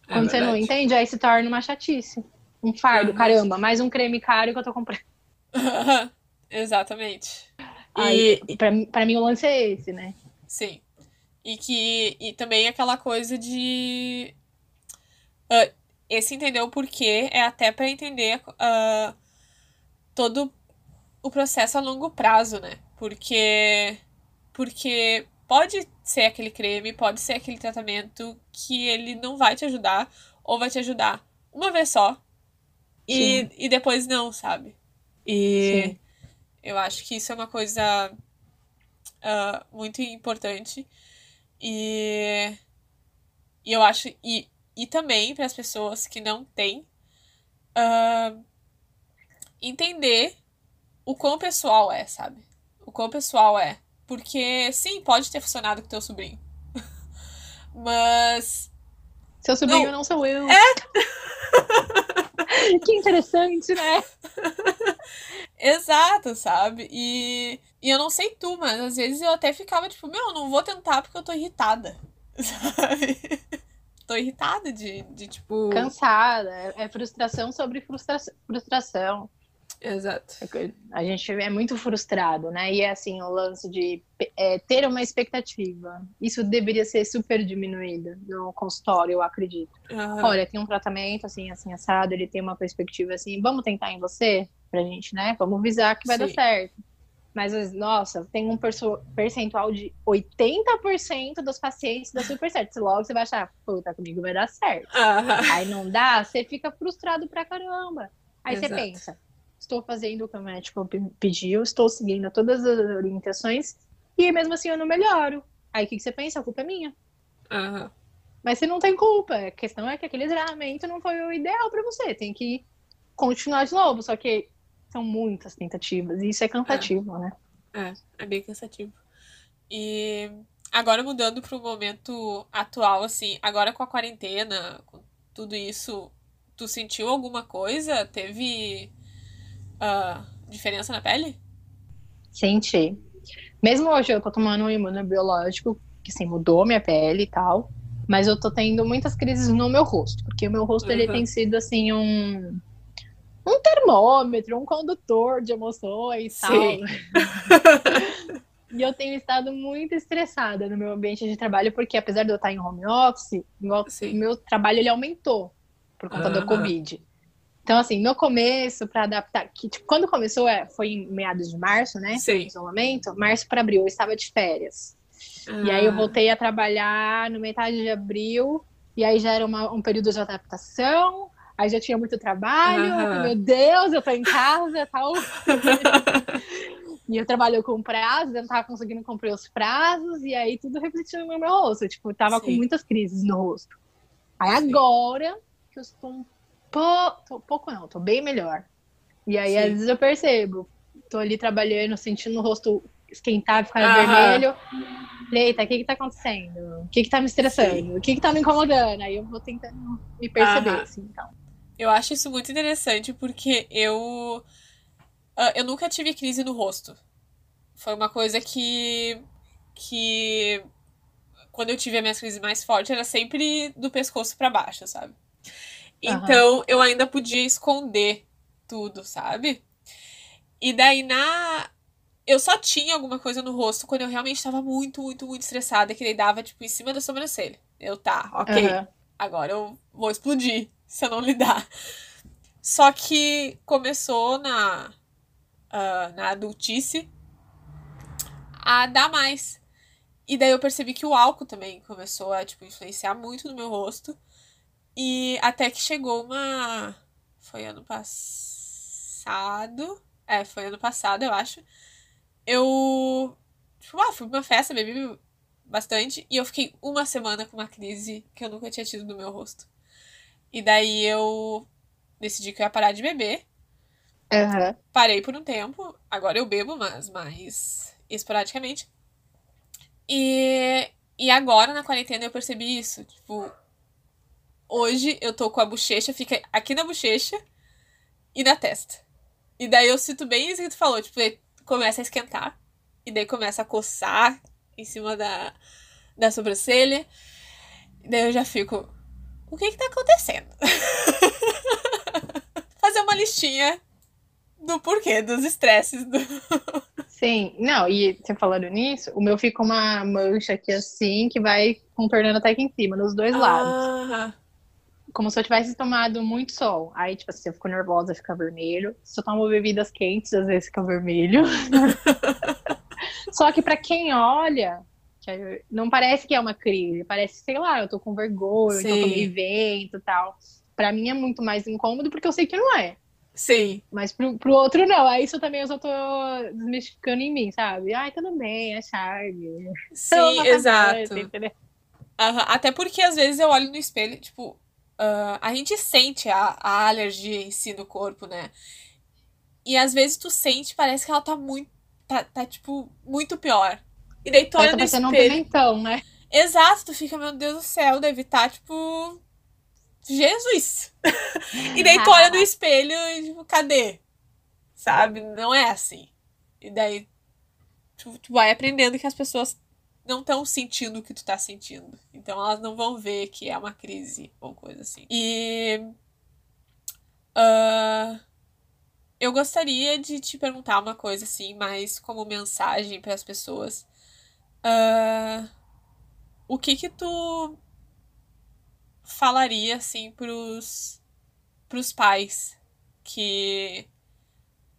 É Quando é você não entende, aí se torna uma chatice. Um fardo, uhum. caramba, mais um creme caro que eu tô comprando. Exatamente. Aí, e... pra, pra mim, o lance é esse, né? Sim. E que e também aquela coisa de. Uh, esse entender o porquê é até para entender uh, todo o processo a longo prazo, né? Porque. Porque pode ser aquele creme, pode ser aquele tratamento que ele não vai te ajudar, ou vai te ajudar uma vez só, e, e depois não, sabe? E Sim. eu acho que isso é uma coisa uh, muito importante. E, e eu acho. E, e também para as pessoas que não têm. Uh, entender o quão pessoal é, sabe? O quão pessoal é. Porque, sim, pode ter funcionado com teu sobrinho. Mas. Seu sobrinho não, não sou eu. É! que interessante, né? Exato, sabe? E, e eu não sei tu, mas às vezes eu até ficava tipo, meu, não vou tentar porque eu tô irritada. Sabe? tô irritada de, de tipo. Cansada. É, é frustração sobre frustra frustração. Exato. É a gente é muito frustrado, né? E é assim, o lance de é, ter uma expectativa. Isso deveria ser super diminuído no consultório, eu acredito. Uhum. Olha, tem um tratamento assim, assim, assado, ele tem uma perspectiva assim, vamos tentar em você? Pra gente, né? Vamos visar que vai Sim. dar certo. Mas, nossa, tem um percentual de 80% dos pacientes dá super certo. Logo você vai achar, puta, comigo vai dar certo. Uhum. Aí não dá, você fica frustrado pra caramba. Aí Exato. você pensa, estou fazendo o que o médico pediu, estou seguindo todas as orientações e mesmo assim eu não melhoro. Aí o que, que você pensa? A culpa é minha. Uhum. Mas você não tem culpa. A questão é que aquele treinamento não foi o ideal para você. Tem que continuar de novo. Só que são muitas tentativas e isso é cansativo, é. né? É, é bem cansativo. E agora mudando para o momento atual, assim, agora com a quarentena, com tudo isso, tu sentiu alguma coisa? Teve uh, diferença na pele? Senti. Mesmo hoje eu tô tomando um imunobiológico, que assim, mudou minha pele e tal, mas eu tô tendo muitas crises no meu rosto, porque o meu rosto uhum. ele tem sido assim um um termômetro, um condutor de emoções e tal. e eu tenho estado muito estressada no meu ambiente de trabalho, porque apesar de eu estar em home office, o meu trabalho ele aumentou por conta uhum. do Covid. Então, assim, no começo, para adaptar, que tipo, quando começou, é, foi em meados de março, né? Sim. Isolamento, março para abril, eu estava de férias. Ah. E aí eu ah. voltei a trabalhar no metade de abril, e aí já era uma, um período de adaptação, aí já tinha muito trabalho, uhum. meu Deus, eu tô em casa e tal. e eu trabalho com prazos, eu não tava conseguindo cumprir os prazos, e aí tudo refletindo no meu rosto. Tipo, tava Sim. com muitas crises no rosto. Aí Sim. agora que eu estou um tô, pouco não, tô bem melhor. E aí, Sim. às vezes, eu percebo, tô ali trabalhando, sentindo o rosto esquentar, ficar vermelho. Eita, o que que tá acontecendo? O que que tá me estressando? Sim. O que que tá me incomodando? Aí eu vou tentando me perceber, assim, então. Eu acho isso muito interessante porque eu. Uh, eu nunca tive crise no rosto. Foi uma coisa que. que. Quando eu tive a minha crise mais forte, era sempre do pescoço para baixo, sabe? Então, uhum. eu ainda podia esconder tudo, sabe? E daí na. Eu só tinha alguma coisa no rosto quando eu realmente estava muito, muito, muito estressada, que daí dava, tipo, em cima da sobrancelha. Eu, tá, ok. Uhum. Agora eu vou explodir se eu não lidar. Só que começou na, uh, na adultice a dar mais. E daí eu percebi que o álcool também começou a, tipo, influenciar muito no meu rosto. E até que chegou uma. Foi ano passado. É, foi ano passado, eu acho. Eu. Tipo, ah, fui pra uma festa, bebi bastante. E eu fiquei uma semana com uma crise que eu nunca tinha tido no meu rosto. E daí eu decidi que eu ia parar de beber. Uhum. Parei por um tempo. Agora eu bebo, mas mais esporadicamente. E, e agora, na quarentena, eu percebi isso. Tipo, Hoje eu tô com a bochecha, fica aqui na bochecha e na testa. E daí eu sinto bem isso que tu falou, tipo, começa a esquentar. E daí começa a coçar em cima da, da sobrancelha. E daí eu já fico, o que que tá acontecendo? Fazer uma listinha do porquê, dos estresses. Do... Sim, não, e você falando nisso, o meu fica uma mancha aqui assim, que vai contornando até aqui em cima, nos dois lados. Como se eu tivesse tomado muito sol. Aí, tipo assim, eu fico nervosa, fica vermelho. Se eu tomo bebidas quentes, às vezes fica vermelho. Só que pra quem olha, não parece que é uma crise, parece, sei lá, eu tô com vergonha, então eu Sim. tomei vento e tal. Pra mim é muito mais incômodo porque eu sei que não é. sim. Mas pro, pro outro não. Aí isso também eu só tô desmistificando em mim, sabe? Ai, tudo bem, é charme. Sim, exato. Aham, Até porque às vezes eu olho no espelho, tipo, ah, a gente sente a, a alergia em si no corpo, né? E às vezes tu sente, parece que ela tá muito, tá, tá tipo, muito pior. E daí tu olha tá no um espelho. pimentão, né? Exato, tu fica, meu Deus do céu, deve estar, tipo, Jesus! E daí tu olha no espelho e, tipo, cadê? Sabe? Não é assim. E daí tu, tu vai aprendendo que as pessoas não estão sentindo o que tu tá sentindo. Então elas não vão ver que é uma crise ou coisa assim. E. ah, eu gostaria de te perguntar uma coisa assim, mais como mensagem para as pessoas. Ah, o que que tu falaria assim pros, pros pais que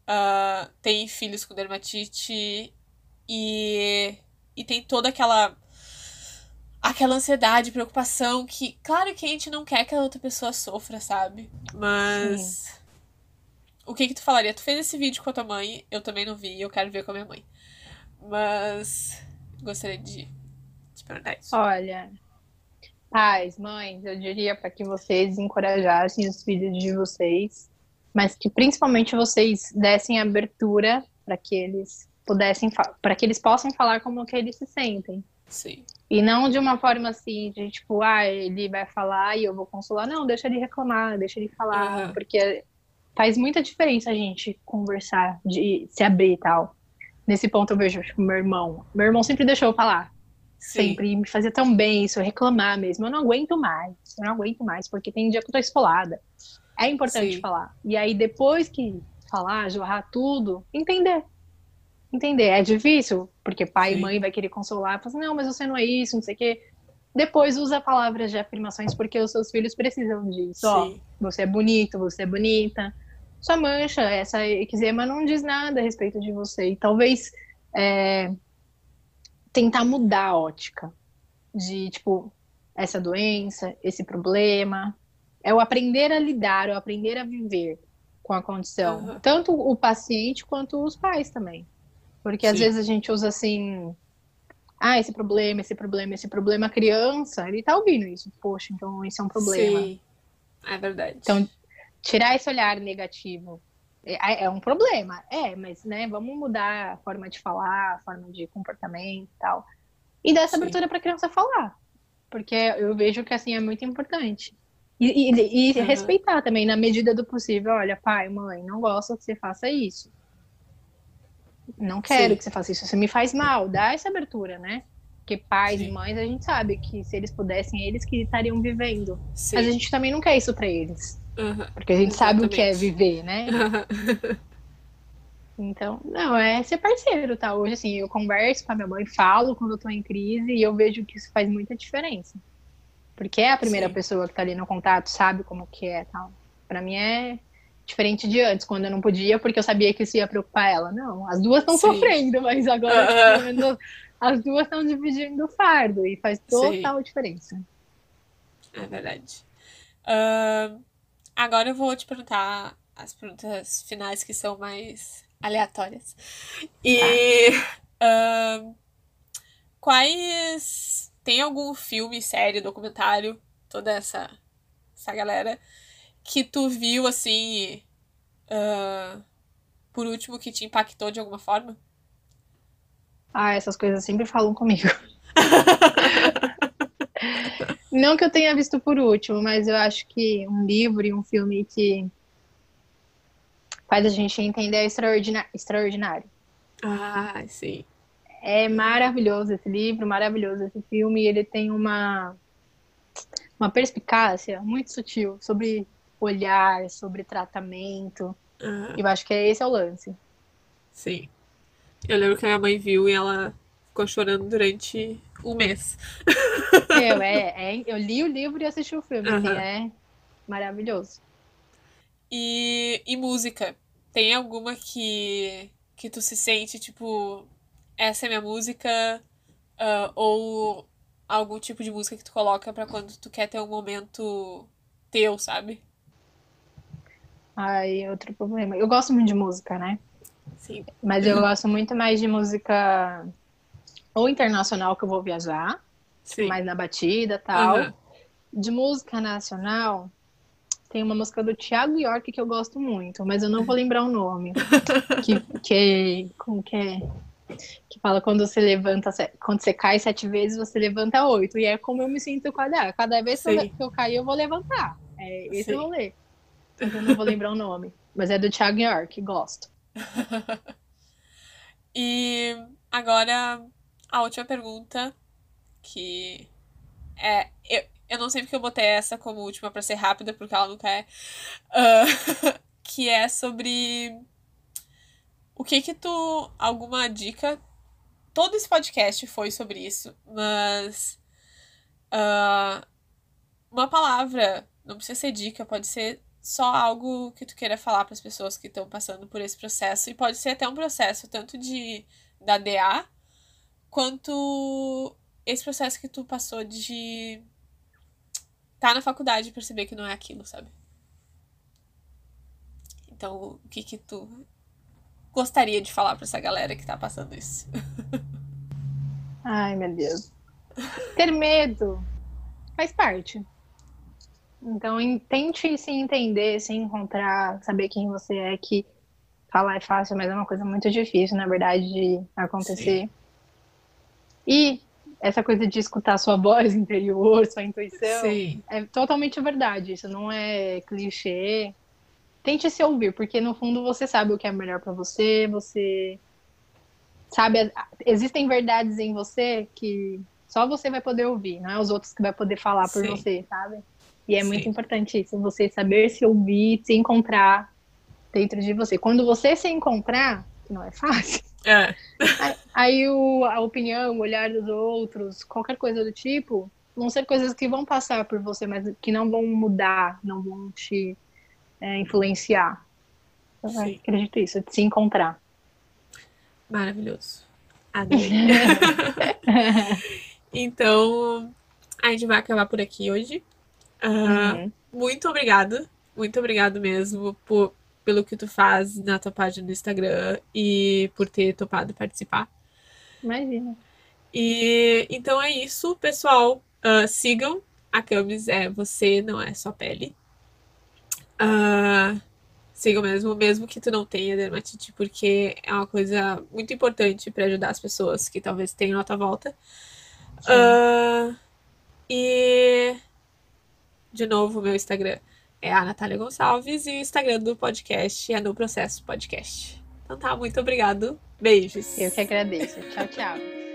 ah, têm filhos com dermatite e, e tem toda aquela aquela ansiedade, preocupação que, claro que a gente não quer que a outra pessoa sofra, sabe? Mas o que que tu falaria? Tu fez esse vídeo com a tua mãe, eu também não vi, eu quero ver com a minha mãe. Mas gostaria de te perguntar isso. Olha, pais, mães, eu diria para que vocês encorajassem os filhos de vocês, mas que principalmente vocês dessem abertura para que eles pudessem, para que eles possam falar como que eles se sentem. Sim. E não de uma forma assim, de tipo, ah, ele vai falar e eu vou consolar. Não, deixa ele reclamar, deixa ele falar, Aham. porque faz muita diferença a gente conversar, de se abrir e tal. Nesse ponto eu vejo, tipo, meu irmão. Meu irmão sempre deixou eu falar. Sim. Sempre. Me fazia tão bem isso, reclamar mesmo. Eu não aguento mais. Eu não aguento mais, porque tem dia que eu tô esfolada. É importante Sim. falar. E aí, depois que falar, jorrar tudo, entender. Entender. É difícil, porque pai Sim. e mãe vai querer consolar. Fala assim, não, mas você não é isso, não sei o quê. Depois usa palavras de afirmações, porque os seus filhos precisam disso. Ó, você é bonito, você é bonita. Sua mancha, essa eczema não diz nada a respeito de você. E talvez é, tentar mudar a ótica de, tipo, essa doença, esse problema. É o aprender a lidar, o aprender a viver com a condição. Aham. Tanto o paciente quanto os pais também. Porque às Sim. vezes a gente usa assim. Ah, esse problema, esse problema, esse problema. A criança, ele tá ouvindo isso. Poxa, então isso é um problema. Sim. É verdade. Então, tirar esse olhar negativo é, é um problema, é, mas né, vamos mudar a forma de falar, a forma de comportamento e tal. E dar essa Sim. abertura para a criança falar. Porque eu vejo que assim é muito importante. E, e- e Aham. respeitar também, na medida do possível. Olha, pai, mãe, não gosto que você faça isso. Não quero Sim. que você faça isso. Isso me faz mal. Dá essa abertura, né? Porque pais Sim. e mães, a gente sabe que se eles pudessem, eles que estariam vivendo. Sim. Mas a gente também não quer isso para eles. Porque a gente sabe o que é Exatamente. viver, né? Então, não, é ser parceiro, tá? Hoje, assim, eu converso com a minha mãe, falo quando eu tô em crise e eu vejo que isso faz muita diferença. Porque é a primeira Sim. pessoa que tá ali no contato, sabe como que é tal. Pra mim é diferente de antes, quando eu não podia, porque eu sabia que isso ia preocupar ela. Não, as duas estão Sim. sofrendo, mas agora, Aham. pelo menos, as duas estão dividindo o fardo e faz total diferença. É verdade. Ahn, agora eu vou te perguntar as perguntas finais que são mais aleatórias. E ahn, quais. Tem algum filme, série, documentário, toda essa, essa galera, que tu viu assim. ahn, por último, que te impactou de alguma forma? Ah, essas coisas sempre falam comigo. Não que eu tenha visto por último, mas eu acho que um livro e um filme que faz a gente entender é extraordinário. Ah, sim. É maravilhoso esse livro, maravilhoso esse filme, e ele tem uma, uma perspicácia muito sutil sobre olhar, sobre tratamento. Ah, Eu acho que é esse é o lance. sim. Eu lembro que a minha mãe viu e ela ficou chorando durante um mês. Eu, é, é, eu li o livro e assisti o filme, uhum. assim, é maravilhoso. E, e música? Tem alguma que, que tu se sente, tipo, essa é minha música? Uh, ou algum tipo de música que tu coloca para quando tu quer ter um momento teu, sabe? Ai, outro problema. Eu gosto muito de música, né? Sim. Mas eu gosto muito mais de música ou internacional que eu vou viajar, Sim. mais na batida tal. Uhum. De música nacional, tem uma música do Thiago York que eu gosto muito, mas eu não vou lembrar o nome. que, que, como que é? Que fala quando você levanta, quando você cai sete vezes, você levanta oito. E é como eu me sinto cada, cada vez que eu, que eu cair, eu vou levantar. É esse eu vou ler. Eu não vou lembrar o nome. Mas é do Thiago York, gosto. e agora a última pergunta, que é. Eu, eu não sei porque eu botei essa como última para ser rápida, porque ela nunca é. Uh, que é sobre. O que que tu. Alguma dica. Todo esse podcast foi sobre isso, mas. Uh, uma palavra, não precisa ser dica, pode ser só algo que tu queira falar para as pessoas que estão passando por esse processo. E pode ser até um processo tanto de da DA quanto esse processo que tu passou de tá na faculdade e perceber que não é aquilo, sabe? Então, o que que tu gostaria de falar para essa galera que tá passando isso? Ai, meu Deus. Ter medo faz parte. Então, tente se entender, se encontrar, saber quem você é, que falar é fácil, mas é uma coisa muito difícil, na verdade, de acontecer. Sim. E essa coisa de escutar sua voz interior, sua intuição, Sim. é totalmente verdade. Isso não é clichê. Tente se ouvir, porque no fundo você sabe o que é melhor para você, você sabe, existem verdades em você que só você vai poder ouvir, não é os outros que vai poder falar por Sim. você, sabe? E é Sim. muito importante isso, você saber se ouvir, se encontrar dentro de você. Quando você se encontrar, que não é fácil, é. aí, aí o, a opinião, o olhar dos outros, qualquer coisa do tipo, vão ser coisas que vão passar por você, mas que não vão mudar, não vão te é, influenciar. Eu acredito isso, de se encontrar. Maravilhoso. Adorei. então, a gente vai acabar por aqui hoje. Uhum. Muito obrigado. Muito obrigado mesmo por, pelo que tu faz na tua página do Instagram e por ter topado participar. Imagina. E então é isso, pessoal. Uh, sigam a Camis, é você, não é só pele. Uh, sigam mesmo, mesmo que tu não tenha dermatite, porque é uma coisa muito importante para ajudar as pessoas que talvez tenham à tua volta. Uh, e de novo, meu Instagram é a Natália Gonçalves e o Instagram do podcast é no Processo Podcast. Então tá, muito obrigado. Beijos. Eu que agradeço. Tchau, tchau.